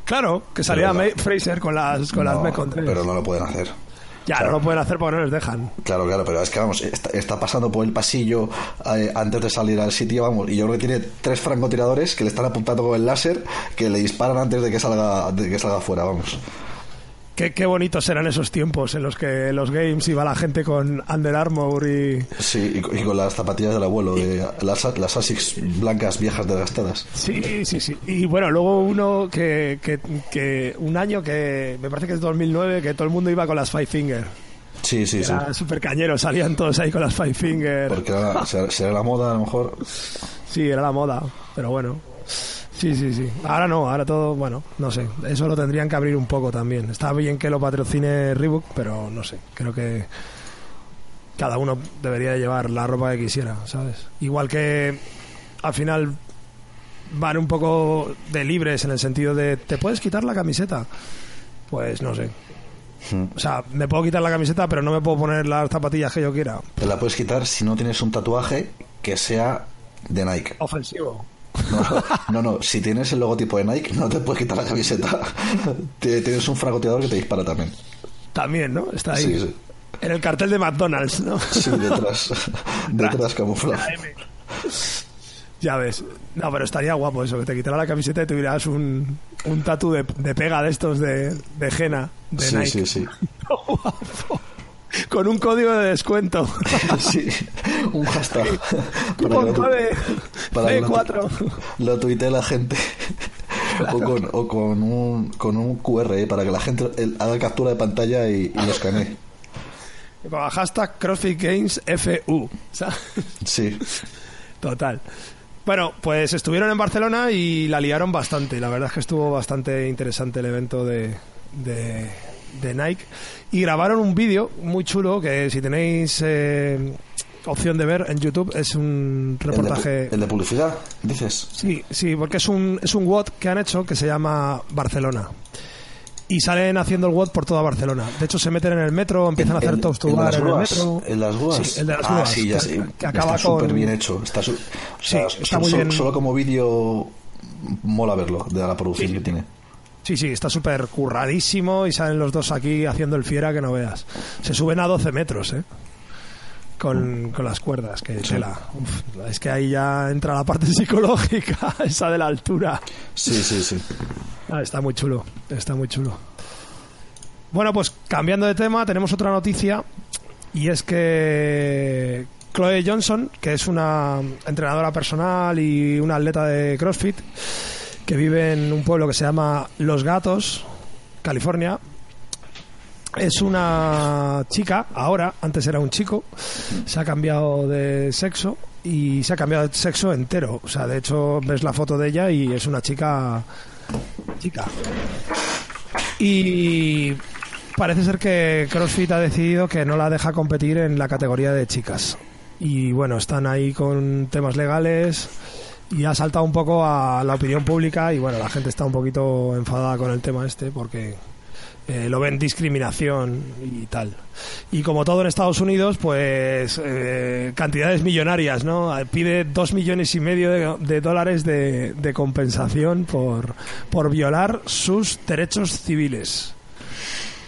Claro, que salía Fraser con las, con las Metcon 3. Pero no lo pueden hacer. Ya, no lo pueden hacer porque no les dejan. Claro, claro, pero es que vamos, está, pasando por el pasillo eh, antes de salir al sitio, vamos, y yo creo que tiene tres francotiradores que le están apuntando con el láser que le disparan antes de que salga, de que salga fuera, vamos. Qué, bonitos eran esos tiempos en los que los games iba la gente con Under Armour y... Sí, y, con las zapatillas del abuelo, de, las, las Asics blancas viejas desgastadas. Sí, sí, sí. Y bueno, luego uno que, que, un año que me parece que es 2009, que todo el mundo iba con las Five Finger. Sí, sí, sí. Era súper cañero, salían todos ahí con las Five Finger. Porque era, [laughs] será la moda a lo mejor. Sí, era la moda, pero bueno. Sí, sí, sí. Ahora no, ahora todo, bueno, no sé. Eso lo tendrían que abrir un poco también. Está bien que lo patrocine Reebok, pero no sé. Creo que cada uno debería llevar la ropa que quisiera, ¿sabes? Igual que al final van un poco de libres en el sentido de, ¿te puedes quitar la camiseta? Pues no sé. Hmm. O sea, me puedo quitar la camiseta, pero no me puedo poner las zapatillas que yo quiera. Te la puedes quitar si no tienes un tatuaje que sea de Nike. Ofensivo. [laughs] No, no, si tienes el logotipo de Nike, no te puedes quitar la camiseta. [laughs] Tienes un fragoteador que te dispara también. También, ¿no? Está ahí. En el cartel de McDonald's, ¿no? Sí, detrás. [laughs] detrás camuflado. Ya ves. No, pero estaría guapo eso, que te quitara la camiseta y tuvieras un, un tatu de, pega de estos de, de Jena, de sí, Nike. Sí, sí, Con un código de descuento. [laughs] sí. un hashtag. Que lo, 9, para que lo- C4. lo tuitee la gente. O, con, o con, un, con un QR eh, para que la gente el- haga captura de pantalla y, y lo escanee. Con hashtag CrossFit Games FU. ¿sabes? Sí. Total. Bueno, pues estuvieron en Barcelona y la liaron bastante. La verdad es que estuvo bastante interesante el evento de, de, de Nike. Y grabaron un vídeo muy chulo que si tenéis eh, opción de ver en YouTube es un El de, pu- reportaje... el de publicidad, dices. Sí, sí, porque es un, es un WOD que han hecho que se llama Barcelona. Y salen haciendo el WOD por toda Barcelona. De hecho, se meten en el metro, empiezan a hacer El- toast to el de bar las en el metro. de las grúas. Sí, el de las ah, grúas, sí, ya que- sé. que acaba está súper con- bien hecho. Está su- o sea, Sí, está so- muy bien. Solo como vídeo mola verlo, de la producción que tiene. Sí, sí, está súper curradísimo y salen los dos aquí haciendo el fiera que no veas. Se suben a 12 metros, ¿eh? Con, con las cuerdas, que tela. Uf, es que ahí ya entra la parte [laughs] psicológica, esa de la altura. Sí, sí, sí. Ah, está muy chulo, está muy chulo. Bueno, pues cambiando de tema, tenemos otra noticia y es que Chloe Johnson, que es una entrenadora personal y una atleta de CrossFit, que vive en un pueblo que se llama Los Gatos, California, es una chica, ahora, antes era un chico, se ha cambiado de sexo y se ha cambiado de sexo entero. O sea, de hecho, ves la foto de ella y es una chica. chica. Y parece ser que CrossFit ha decidido que no la deja competir en la categoría de chicas. Y bueno, están ahí con temas legales y ha saltado un poco a la opinión pública y bueno, la gente está un poquito enfadada con el tema este porque eh, lo ven discriminación y tal. Y como todo en Estados Unidos, pues eh, cantidades millonarias, ¿no? Pide dos millones y medio de, de dólares de, de compensación por, por violar sus derechos civiles.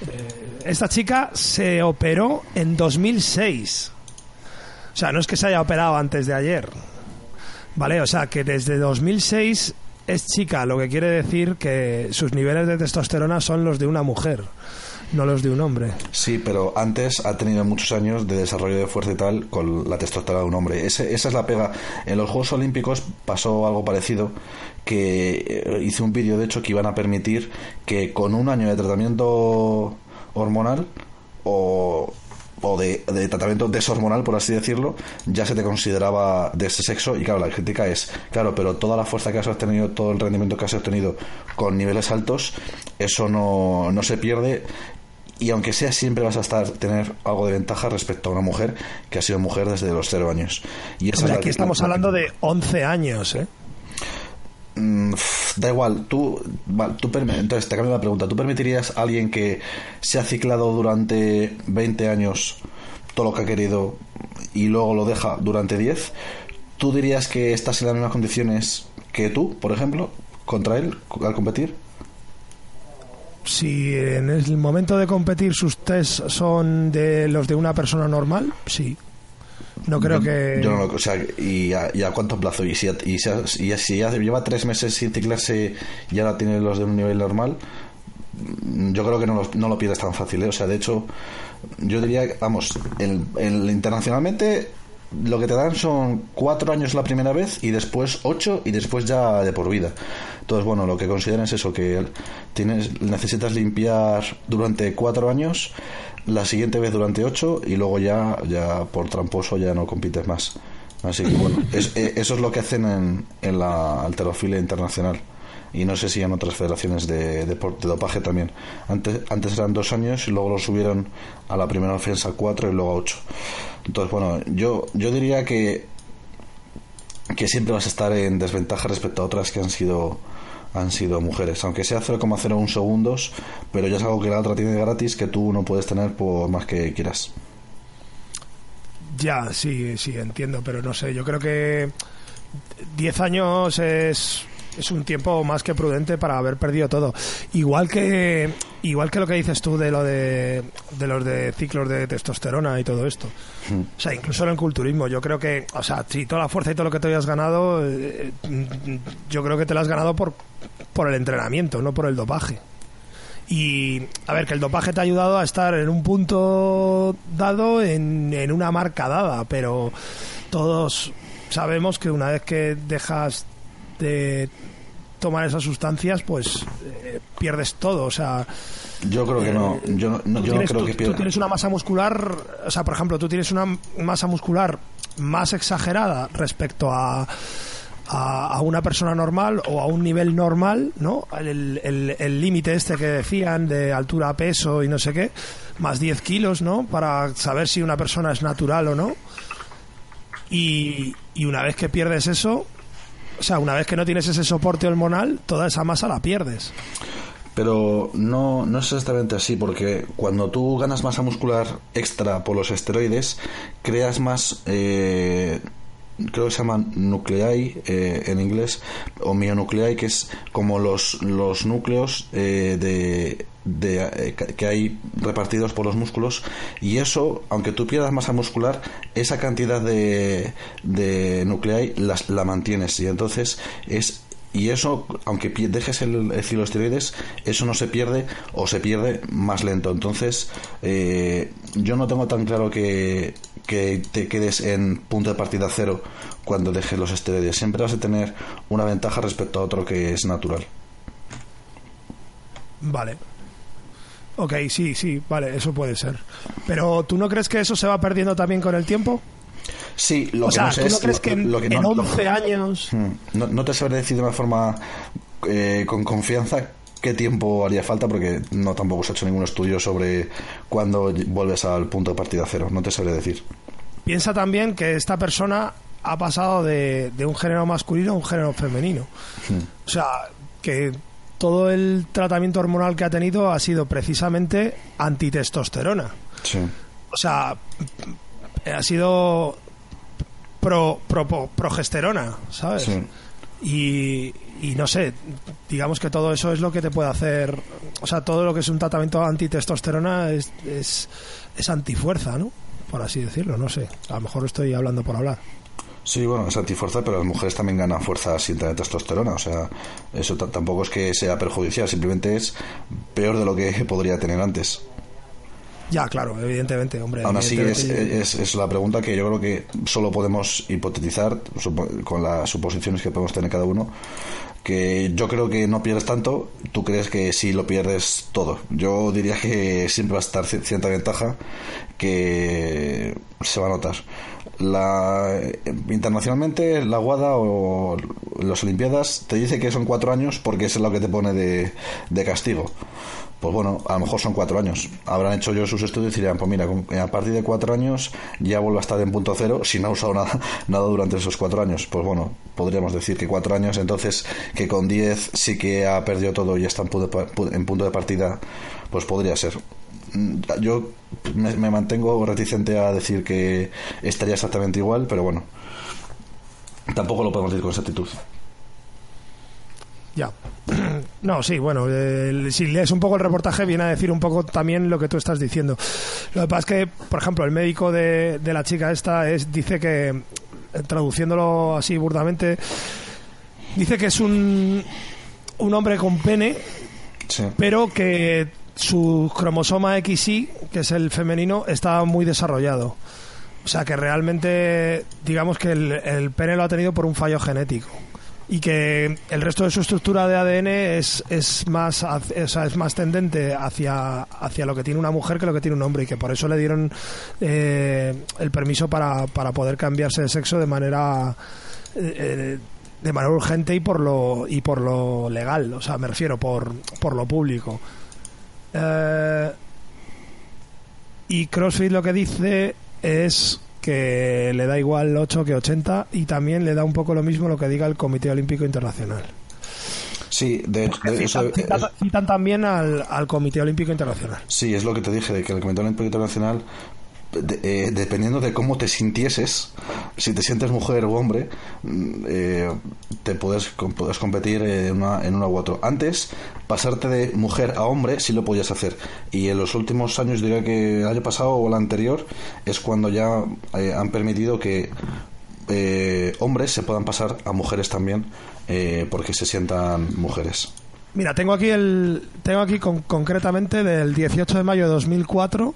Eh, esta chica se operó en 2006. O sea, no es que se haya operado antes de ayer. ¿Vale? O sea, que desde 2006 es chica, lo que quiere decir que sus niveles de testosterona son los de una mujer, no los de un hombre. Sí, pero antes ha tenido muchos años de desarrollo de fuerza y tal con la testosterona de un hombre. Ese- esa es la pega. En los Juegos Olímpicos pasó algo parecido, que eh, hice un vídeo, de hecho, que iban a permitir que con un año de tratamiento hormonal o, o de, de tratamiento deshormonal, por así decirlo, ya se te consideraba de ese sexo. Y claro, la crítica es, claro, pero toda la fuerza que has obtenido, todo el rendimiento que has obtenido con niveles altos, eso no, no se pierde y aunque sea siempre vas a estar tener algo de ventaja respecto a una mujer que ha sido mujer desde los cero años y esa Hombre, es aquí estamos la- hablando de 11 años, ¿eh? Mm, da igual tú, entonces te cambio la pregunta. ¿tú permitirías a alguien que se ha ciclado durante 20 años todo lo que ha querido y luego lo deja durante 10 tú dirías que estás en las mismas condiciones que tú por ejemplo contra él al competir Si en el momento de competir sus tests son de los de una persona normal, sí. No creo Yo- que... Yo no lo- o sea, ¿y a, y a cuánto plazo? ¿Y si, ya- y si, y si ya lleva tres meses sin ciclarse y ahora tiene los de un nivel normal? Yo creo que no lo, no lo pierdes tan fácil. ¿eh? O sea, de hecho, yo diría, vamos, el, el- internacionalmente lo que te dan son cuatro años la primera vez y después ocho y después ya de por vida. Entonces, bueno, lo que consideran es eso, que tienes, necesitas limpiar durante cuatro años, la siguiente vez durante ocho y luego ya, ya por tramposo ya no compites más. Así que bueno, es- eh, eso es lo que hacen en, en la alterofilia internacional. Y no sé si en otras federaciones de, de, de dopaje también. Antes, antes eran dos años y luego lo subieron a la primera ofensa cuatro y luego a ocho. Entonces, bueno, yo, yo diría que, que siempre vas a estar en desventaja respecto a otras que han sido han sido mujeres, aunque sea 0,01 segundos, pero ya es algo que la otra tiene gratis que tú no puedes tener por más que quieras. Ya, sí, sí, entiendo, pero no sé, yo creo que 10 años es, es un tiempo más que prudente para haber perdido todo. Igual que igual que lo que dices tú de lo de, de los de ciclos de testosterona y todo esto. O sea, incluso en el culturismo, yo creo que, o sea, si toda la fuerza y todo lo que te hayas ganado, eh, yo creo que te lo has ganado por, por el entrenamiento, no por el dopaje. Y a ver, que el dopaje te ha ayudado a estar en un punto dado, en, en una marca dada, pero todos sabemos que una vez que dejas de tomar esas sustancias, pues eh, pierdes todo. O sea, yo creo que no. Yo no, yo no creo tú, que tú pierda. tienes una masa muscular, o sea, por ejemplo, tú tienes una masa muscular más exagerada respecto a, a, una persona normal o a un nivel normal, ¿no? El el- el límite este que decían de altura, peso y no sé qué, más 10 kilos, ¿no? Para saber si una persona es natural o no. Y, y una vez que pierdes eso, o sea, una vez que no tienes ese soporte hormonal, toda esa masa la pierdes. Pero no, no es exactamente así, porque cuando tú ganas masa muscular extra por los esteroides, creas más, eh, creo que se llaman nuclei eh, en inglés, o mionuclei, que es como los, los núcleos eh, de, de, eh, que hay repartidos por los músculos, y eso, aunque tú pierdas masa muscular, esa cantidad de, de nuclei las, la mantienes, y entonces es y eso, aunque dejes el, el estiroides, eso no se pierde o se pierde más lento. Entonces, eh, yo no tengo tan claro que, que te quedes en punto de partida cero cuando dejes los esteroides. Siempre vas a tener una ventaja respecto a otro que es natural. Vale. Ok, sí, sí, vale, eso puede ser. Pero ¿tú no crees que eso se va perdiendo también con el tiempo? Sí, lo o que sea, no sé ¿tú es no crees lo- que en, lo que en no- lo- 11 años... Mm, No, no te sabré decir de una forma eh, con confianza qué tiempo haría falta porque no tampoco se ha hecho ningún estudio sobre cuándo vuelves al punto de partida cero. No te sabré decir. Piensa también que esta persona ha pasado de, de un género masculino a un género femenino. O sea, que todo el tratamiento hormonal que ha tenido ha sido precisamente antitestosterona. Sí. O sea, ha sido pro, pro- progesterona, ¿sabes? Sí. Y, y no sé, digamos que todo eso es lo que te puede hacer, o sea, todo lo que es un tratamiento antitestosterona es, es, es antifuerza, ¿no? Por así decirlo, no sé, a lo mejor estoy hablando por hablar. Sí, bueno, es antifuerza, pero las mujeres también ganan fuerza sin tener testosterona. O sea, eso tampoco es que sea perjudicial, simplemente es peor de lo que [laughs] podría tener antes. Ya, claro, evidentemente, hombre. Aún así, es, es, es la pregunta que yo creo que solo podemos hipotetizar con las suposiciones que podemos tener cada uno. Que yo creo que no pierdes tanto, tú crees que sí lo pierdes todo. Yo diría que siempre va a estar ci- cierta ventaja que se va a notar. La, internacionalmente, la WADA o las Olimpiadas te dice que son cuatro años porque es lo que te pone de, de castigo. Pues bueno, a lo mejor son cuatro años. Habrán hecho ellos sus estudios y dirán, pues mira, a partir de cuatro años ya vuelvo a estar en punto cero si no ha usado nada, [laughs] nada durante esos cuatro años. Pues bueno, podríamos decir que cuatro años, entonces que con diez sí que ha perdido todo y está en punto en punto de partida, pues podría ser. Mm, Yo me, me mantengo reticente a decir que estaría exactamente igual, pero bueno, tampoco lo podemos decir con exactitud. Ya. [clears throat] No, sí, bueno, el- si lees un poco el reportaje viene a decir un poco también lo que tú estás diciendo. Lo que pasa es que, por ejemplo, el médico de, de la chica esta es, dice que, eh, traduciéndolo así burdamente, dice que es un, un hombre con pene, Sí. pero que su cromosoma XY, que es el femenino, está muy desarrollado. O sea que realmente, digamos que el, el pene lo ha tenido por un fallo genético. Y que el resto de su estructura de ADN es, es, más, o sea, es más tendente hacia, hacia lo que tiene una mujer que lo que tiene un hombre. Y que por eso le dieron eh, el permiso para, para poder cambiarse de sexo de manera. eh, eh, de manera urgente y por lo y por lo legal, o sea, me refiero por, por lo público. Eh, y CrossFit lo que dice es que le da igual 8 que 80 y también le da un poco lo mismo lo que diga el Comité Olímpico Internacional. Sí, de, de- eso- Citan, citan- citan también al, al Comité Olímpico Internacional. Sí, es lo que te dije, de que el Comité Olímpico Internacional, de- eh, dependiendo de cómo te sintieses, si te sientes mujer o hombre, mm, eh, te puedes, puedes competir en una, en uno u otro. Antes, pasarte de mujer a hombre sí lo podías hacer. Y en los últimos años, diría que el año pasado o el anterior, es cuando ya eh, han permitido que eh, hombres se puedan pasar a mujeres también, eh, porque se sientan mujeres. Mira, tengo aquí el tengo aquí con- concretamente del 18 de mayo de 2004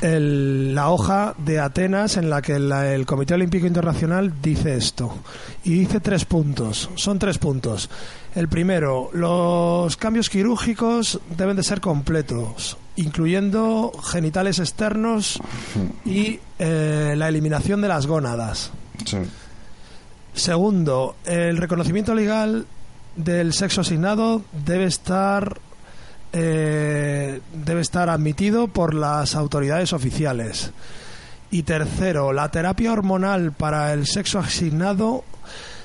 el- la hoja de Atenas en la que la- el Comité Olímpico Internacional dice esto y dice tres puntos. Son tres puntos. El primero, los cambios quirúrgicos deben de ser completos, incluyendo genitales externos y eh, la eliminación de las gónadas. Sí. Segundo, el reconocimiento legal del sexo asignado debe estar eh, debe estar admitido por las autoridades oficiales. Y tercero, la terapia hormonal para el sexo asignado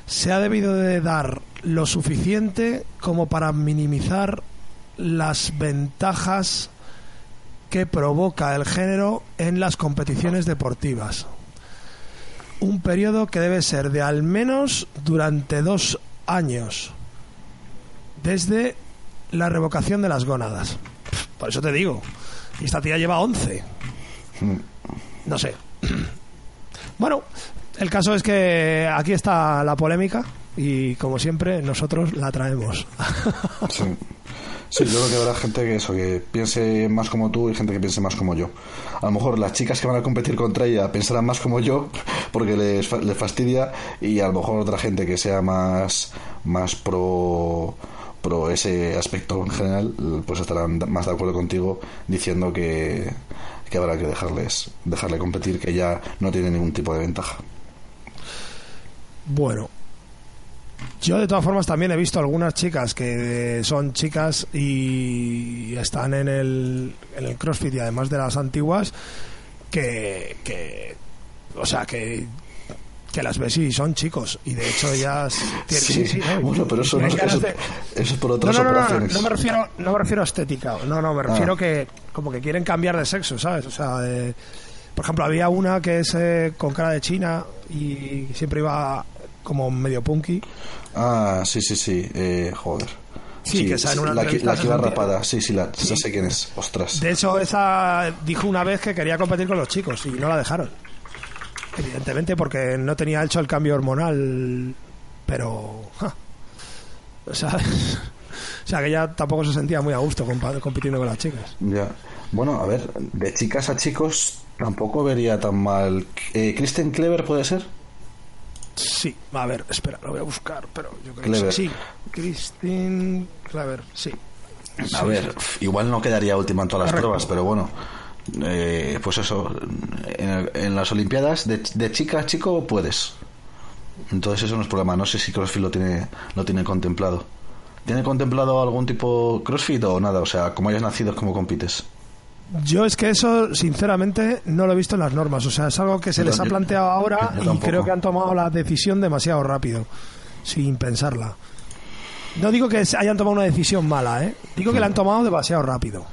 se ha debido de dar lo suficiente como para minimizar las ventajas que provoca el género en las competiciones deportivas un periodo que debe ser de al menos durante dos años desde la revocación de las gónadas. Por eso te digo, y esta tía lleva 11. No sé. Bueno, el caso es que aquí está la polémica y como siempre nosotros la traemos. Sí. Sí, yo creo que habrá gente que eso, que piense más como tú y gente que piense más como yo. A lo mejor las chicas que van a competir contra ella pensarán más como yo porque les, les fastidia y a lo mejor otra gente que sea más, más pro, pro ese aspecto en general, pues estarán más de acuerdo contigo diciendo que, que habrá que dejarles, dejarle competir, que ya no tiene ningún tipo de ventaja. Bueno, yo de todas formas también he visto algunas chicas que son chicas y están en el, en el CrossFit y además de las antiguas que, que o sea, que que las ves y son chicos y de hecho ellas tienen- Sí, sí, sí, no, bueno, pero eso, no, eso, eso es por otras no, no, no, operaciones. no me refiero, no me refiero a estética, no, no, me refiero Ah. que como que quieren cambiar de sexo, ¿sabes? O sea, de- por ejemplo, había una que es eh, con cara de china y siempre iba como medio punky. Ah, sí, sí, sí. Eh, joder. Sí, que sale en una la, que, entrevista la que iba rapada. Sí, sí, la, ya sé quién es. Ostras. De hecho, esa dijo una vez que quería competir con los chicos y no la dejaron. Evidentemente porque no tenía hecho el cambio hormonal, pero... ja. O sea, [laughs] o sea, que ella tampoco se sentía muy a gusto compitiendo con las chicas. Ya. Bueno, a ver, de chicas a chicos tampoco vería tan mal. Eh, ¿Kristen Clever puede ser? Sí, a ver, espera, lo voy a buscar, pero yo creo Clever. que sí. Christine Clever, sí. A ver, igual no quedaría última en todas las pruebas, pero bueno. Eh, pues eso, en, el- en las Olimpiadas de, de chica a chico puedes. Entonces eso no es problema. No sé si CrossFit lo tiene, lo tiene contemplado. ¿Tiene contemplado algún tipo CrossFit o nada? O sea, como hayas nacido, como compites. Yo es que eso, sinceramente, no lo he visto en las normas. O sea, es algo que se les ha planteado ahora y creo que han tomado la decisión demasiado rápido, sin pensarla. No digo que se hayan tomado una decisión mala, ¿eh? Digo que la han tomado demasiado rápido.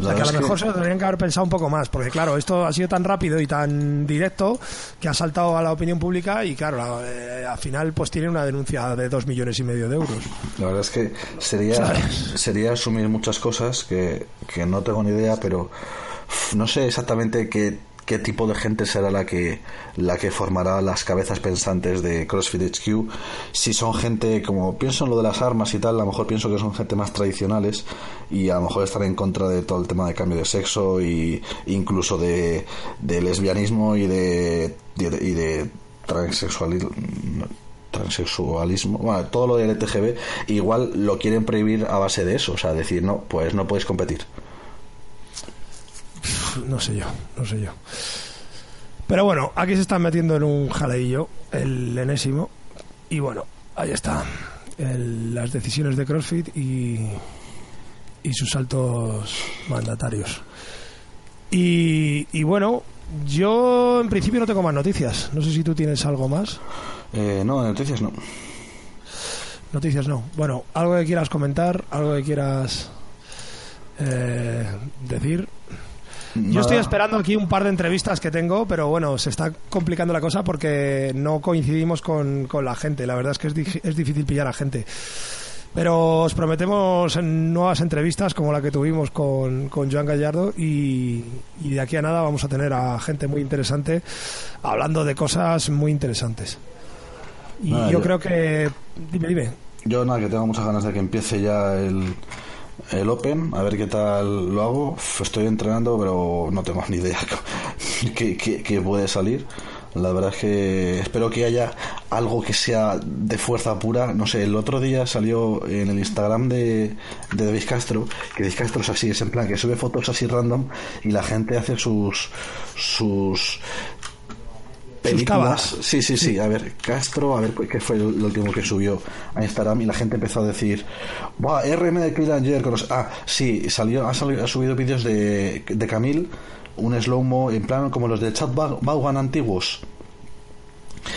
O sea, que a lo mejor que- se lo tendrían que haber pensado un poco más, porque claro, esto ha sido tan rápido y tan directo que ha saltado a la opinión pública y claro, la- eh, al final pues tiene una denuncia de dos millones y medio de euros. La verdad es que sería, ¿Sabes? sería asumir muchas cosas que, que no tengo ni idea, pero no sé exactamente qué, qué tipo de gente será la que, la que formará las cabezas pensantes de CrossFit HQ. Si son gente, como pienso en lo de las armas y tal, a lo mejor pienso que son gente más tradicionales y a lo mejor estarán en contra de todo el tema de cambio de sexo y incluso de, de lesbianismo y de, de, y de transexualismo transexualismo, bueno, todo lo del LTGB, igual lo quieren prohibir a base de eso, o sea, decir, no, pues no podéis competir. No sé yo, no sé yo. Pero bueno, aquí se están metiendo en un jaleillo, el enésimo. Y bueno, ahí está. El- las decisiones de CrossFit y, y sus altos mandatarios. Y, y bueno, yo en principio no tengo más noticias. No sé si tú tienes algo más. Eh, no, de noticias no. Noticias no. Bueno, algo que quieras comentar, algo que quieras eh, decir. Yo estoy esperando aquí un par de entrevistas que tengo, pero bueno, se está complicando la cosa porque no coincidimos con, con la gente. La verdad es que es, di- es difícil pillar a gente. Pero os prometemos nuevas entrevistas como la que tuvimos con, con Joan Gallardo y, y de aquí a nada vamos a tener a gente muy interesante hablando de cosas muy interesantes. Y Nada, yo yo- creo que... Dime, dime. Yo nada, que tengo muchas ganas de que empiece ya el, el Open, a ver qué tal lo hago. Estoy entrenando, pero no tengo ni idea [laughs] que, puede salir. La verdad es que espero que haya algo que sea de fuerza pura. No sé, el otro día salió en el Instagram de, de David Castro, que David Castro es así, es en plan que sube fotos así random y la gente hace sus sus películas. Sí, sí, sí, A ver, Castro, a ver qué fue lo último que subió a Instagram y la gente empezó a decir, ¡Buah, RM de Killinger! Ah, sí, salió, ha, salido, ha subido vídeos de, de Camille, un slow-mo en plan como los de Chad Vaughan antiguos.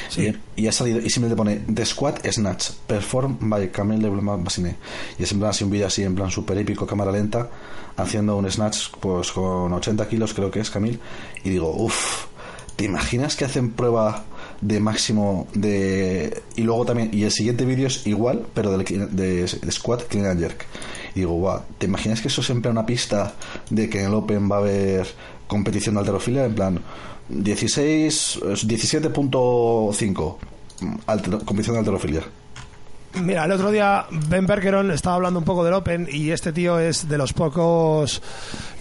Sí. Y, ha salido, y simplemente pone The Squad Snatch, performed by Camille de Bassinet. Y es en plan así un vídeo así, en plan super épico, cámara lenta, haciendo un snatch pues con 80 kilos, creo que es Camille. Y digo, uff, ¿Te imaginas que hacen prueba de máximo de y luego también y el siguiente vídeo es igual pero de, de, squat clean and jerk y digo wow, ¿te imaginas que eso siempre una pista de que en el Open va a haber competición de alterofilia en plan 16 17.5 competición de alterofilia Mira, el otro día Ben Bergeron estaba hablando un poco del Open y este tío es de los pocos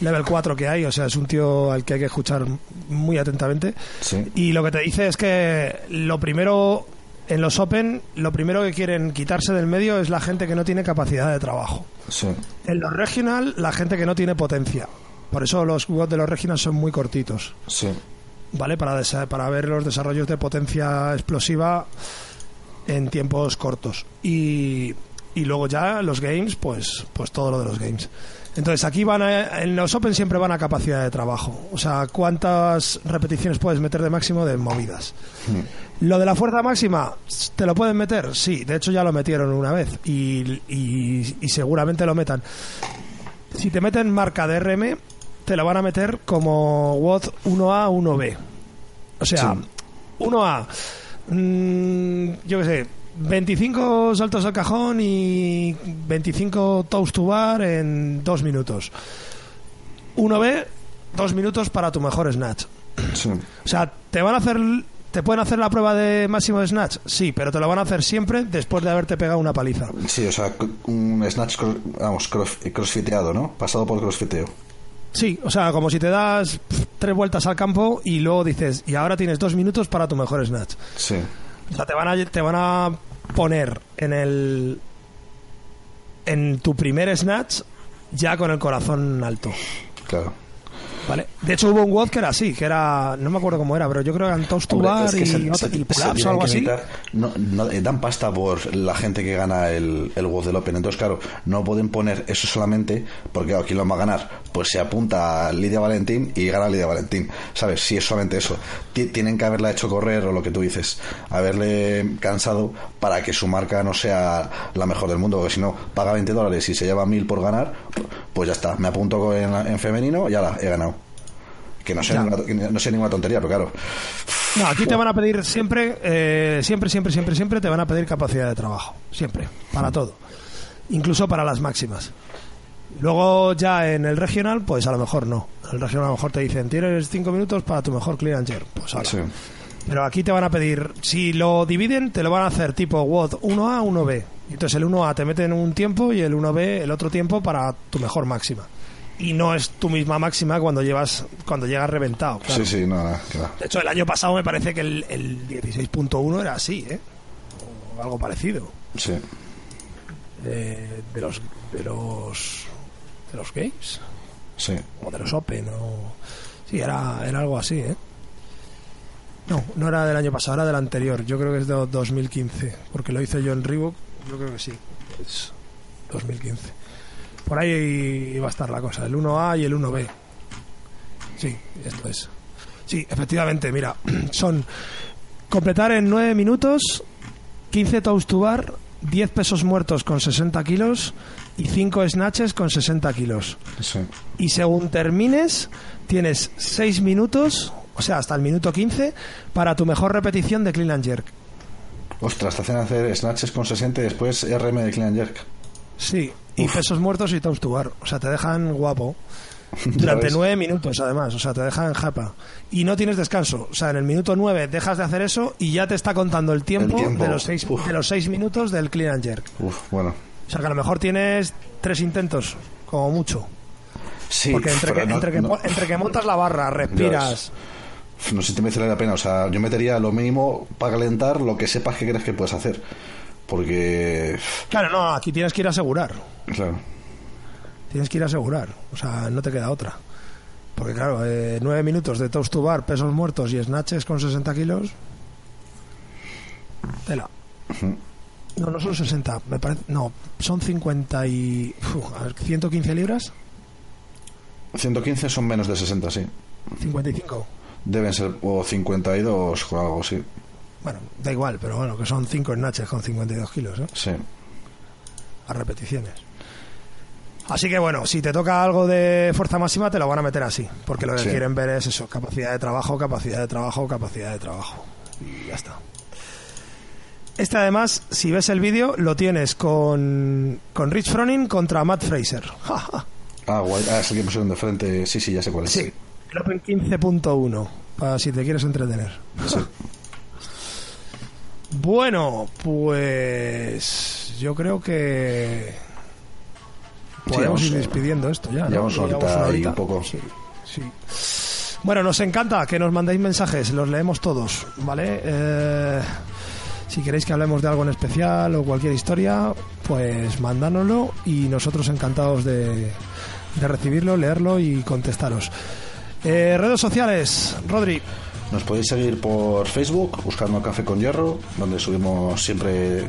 level 4 que hay, o sea, es un tío al que hay que escuchar muy atentamente. Y lo que te dice es que lo primero en los Open, lo primero que quieren quitarse del medio es la gente que no tiene capacidad de trabajo. En los Regional, la gente que no tiene potencia. Por eso los juegos de los Regional son muy cortitos. Sí. ¿Vale? Para, para ver los desarrollos de potencia explosiva en tiempos cortos. Y, y luego ya los games, pues, pues todo lo de los games. Entonces aquí van en los Open siempre van a capacidad de trabajo. O sea, ¿cuántas repeticiones puedes meter de máximo de movidas? Hmm. Lo de la fuerza máxima, ¿te lo pueden meter? Sí, de hecho ya lo metieron una vez y, y, seguramente lo metan. Si te meten marca de RM, te lo van a meter como WOD 1A, 1B. O sea, 1A Mm, yo qué sé, 25 saltos al cajón y 25 toast to bar en dos minutos. Uno b dos minutos para tu mejor snatch. O sea, te van a hacer ¿Te pueden hacer la prueba de máximo de snatch? Sí, pero te lo van a hacer siempre después de haberte pegado una paliza. Sí, o sea, un snatch, vamos, crossfiteado, ¿no? Pasado por crossfiteo. Sí, o sea, como si te das tres vueltas al campo y luego dices, y ahora tienes dos minutos para tu mejor snatch. Sí. O sea, te van a, te van a poner en el. en tu primer snatch ya con el corazón alto. Claro. Vale. De hecho, hubo un WOD que era así, que era, no me acuerdo cómo era, pero yo creo que eran Toast y, o algo así. no, eh, dan pasta por la gente que gana el, el WOD del Open. Entonces, claro, no pueden poner eso solamente porque, aquí lo va a ganar? Pues se apunta a Lidia Valentín y gana Lidia Valentín. ¿Sabes? Si es solamente eso. tienen que haberla hecho correr o lo que tú dices, haberle cansado para que su marca no sea la mejor del mundo. Porque si no, paga 20 dólares y se lleva 1000 por ganar, pues ya está. Me apunto en, en femenino y ya he ganado. Que no sea, ninguna, no sea ninguna tontería, pero claro. No, aquí te van a pedir siempre, eh, siempre, siempre, siempre, siempre te van a pedir capacidad de trabajo. Siempre. Para todo. Incluso para las máximas. Luego ya en el regional, pues a lo mejor no. En el regional a lo mejor te dicen, tienes cinco minutos para tu mejor clearanger. Pues ahora. Pero aquí te van a pedir, si lo dividen, te lo van a hacer tipo WOD 1A, 1B. Entonces el 1A te mete en un tiempo y el 1B el otro tiempo para tu mejor máxima y no es tu misma máxima cuando llevas cuando llegas reventado. Sí, sí, nada, claro. De hecho, el año pasado me parece que el, el 16.1 era así, ¿eh? O algo parecido. Sí. de los de los de los games. Sí. O de los Open o sí, era era algo así, ¿eh? No, no era del año pasado, era del anterior. Yo creo que es de 2015, porque lo hice yo en Reebok. Yo creo que sí. Es 2015. Por ahí va a estar la cosa, el 1A y el 1B. Sí, esto es. Sí, efectivamente, mira, [clears throat] son completar en 9 minutos, 15 toast to bar, 10 pesos muertos con 60 kilos y 5 snatches con 60 kilos. Y según termines, tienes 6 minutos, o sea, hasta el minuto 15, para tu mejor repetición de clean and jerk. Ostras, te hacen hacer snatches con 60 y después RM de clean and jerk. Sí, y pesos muertos y toast to bar. O sea, te dejan guapo. [laughs] Durante nueve minutos, además. O sea, te dejan japa. Y no tienes descanso. O sea, en el minuto nueve dejas de hacer eso y ya te está contando el tiempo, El tiempo. De, los seis, Uf. de los seis minutos del clean and jerk. Uf, bueno. O sea, que a lo mejor tienes tres intentos, como mucho. Sí, Porque entre, que, no- entre, que, no- entre que montas la barra, respiras. no sé si te merece la pena. O sea, yo metería lo mínimo para calentar lo que sepas que crees que puedes hacer. Porque, Claro, no, aquí tienes que ir a asegurar. claro, Tienes que ir a asegurar. O sea, no te queda otra. Porque claro, eh, nueve minutos de toast to bar, pesos muertos y snatches con 60 kilos. Tela. No, no son 60, me parece. No, son 50 y. uf, a ver, 115 libras. 115 son menos de 60, sí. 55. Deben ser o 52 o algo así. Bueno, da igual, pero bueno, que son 5 snatches con 52 kilos, ¿eh? Sí. A repeticiones. Así que bueno, si te toca algo de fuerza máxima, te lo van a meter así. Porque lo que Sí. quieren ver es eso: capacidad de trabajo, capacidad de trabajo, capacidad de trabajo. Y ya está. Este además, si ves el vídeo, lo tienes con, con Rich Froning contra Matt Fraser. [laughs] Ah, guay. Ah, es el que pusieron de frente. Sí, sí, ya sé cuál es. Sí, el Open 15.1, para si te quieres entretener. [laughs] Bueno, pues yo creo que podemos vamos, ir despidiendo esto ya. ¿no? llevamos una Llevamos horita una y horita. un poco. Sí, sí. Bueno, nos encanta que nos mandéis mensajes, los leemos todos, ¿vale? Eh, si queréis que hablemos de algo en especial o cualquier historia, pues mandándolo y nosotros encantados de, de recibirlo, leerlo y contestaros. Eh, redes sociales, Rodri. Nos podéis seguir por Facebook buscando Café con Hierro, donde subimos siempre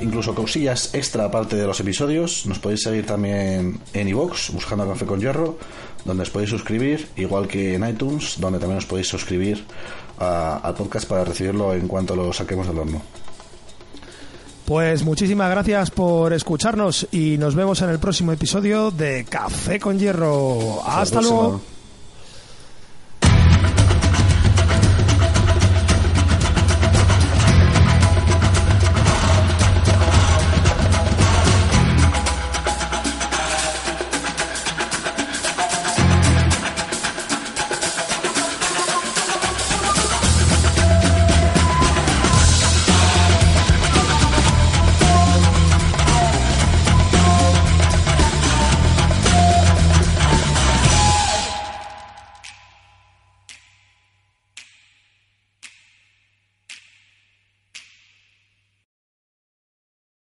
incluso cosillas extra aparte de los episodios. Nos podéis seguir también en iVoox buscando Café con Hierro, donde os podéis suscribir, igual que en iTunes, donde también os podéis suscribir a- al podcast para recibirlo en cuanto lo saquemos del horno. Pues muchísimas gracias por escucharnos y nos vemos en el próximo episodio de Café con Hierro. Hasta luego.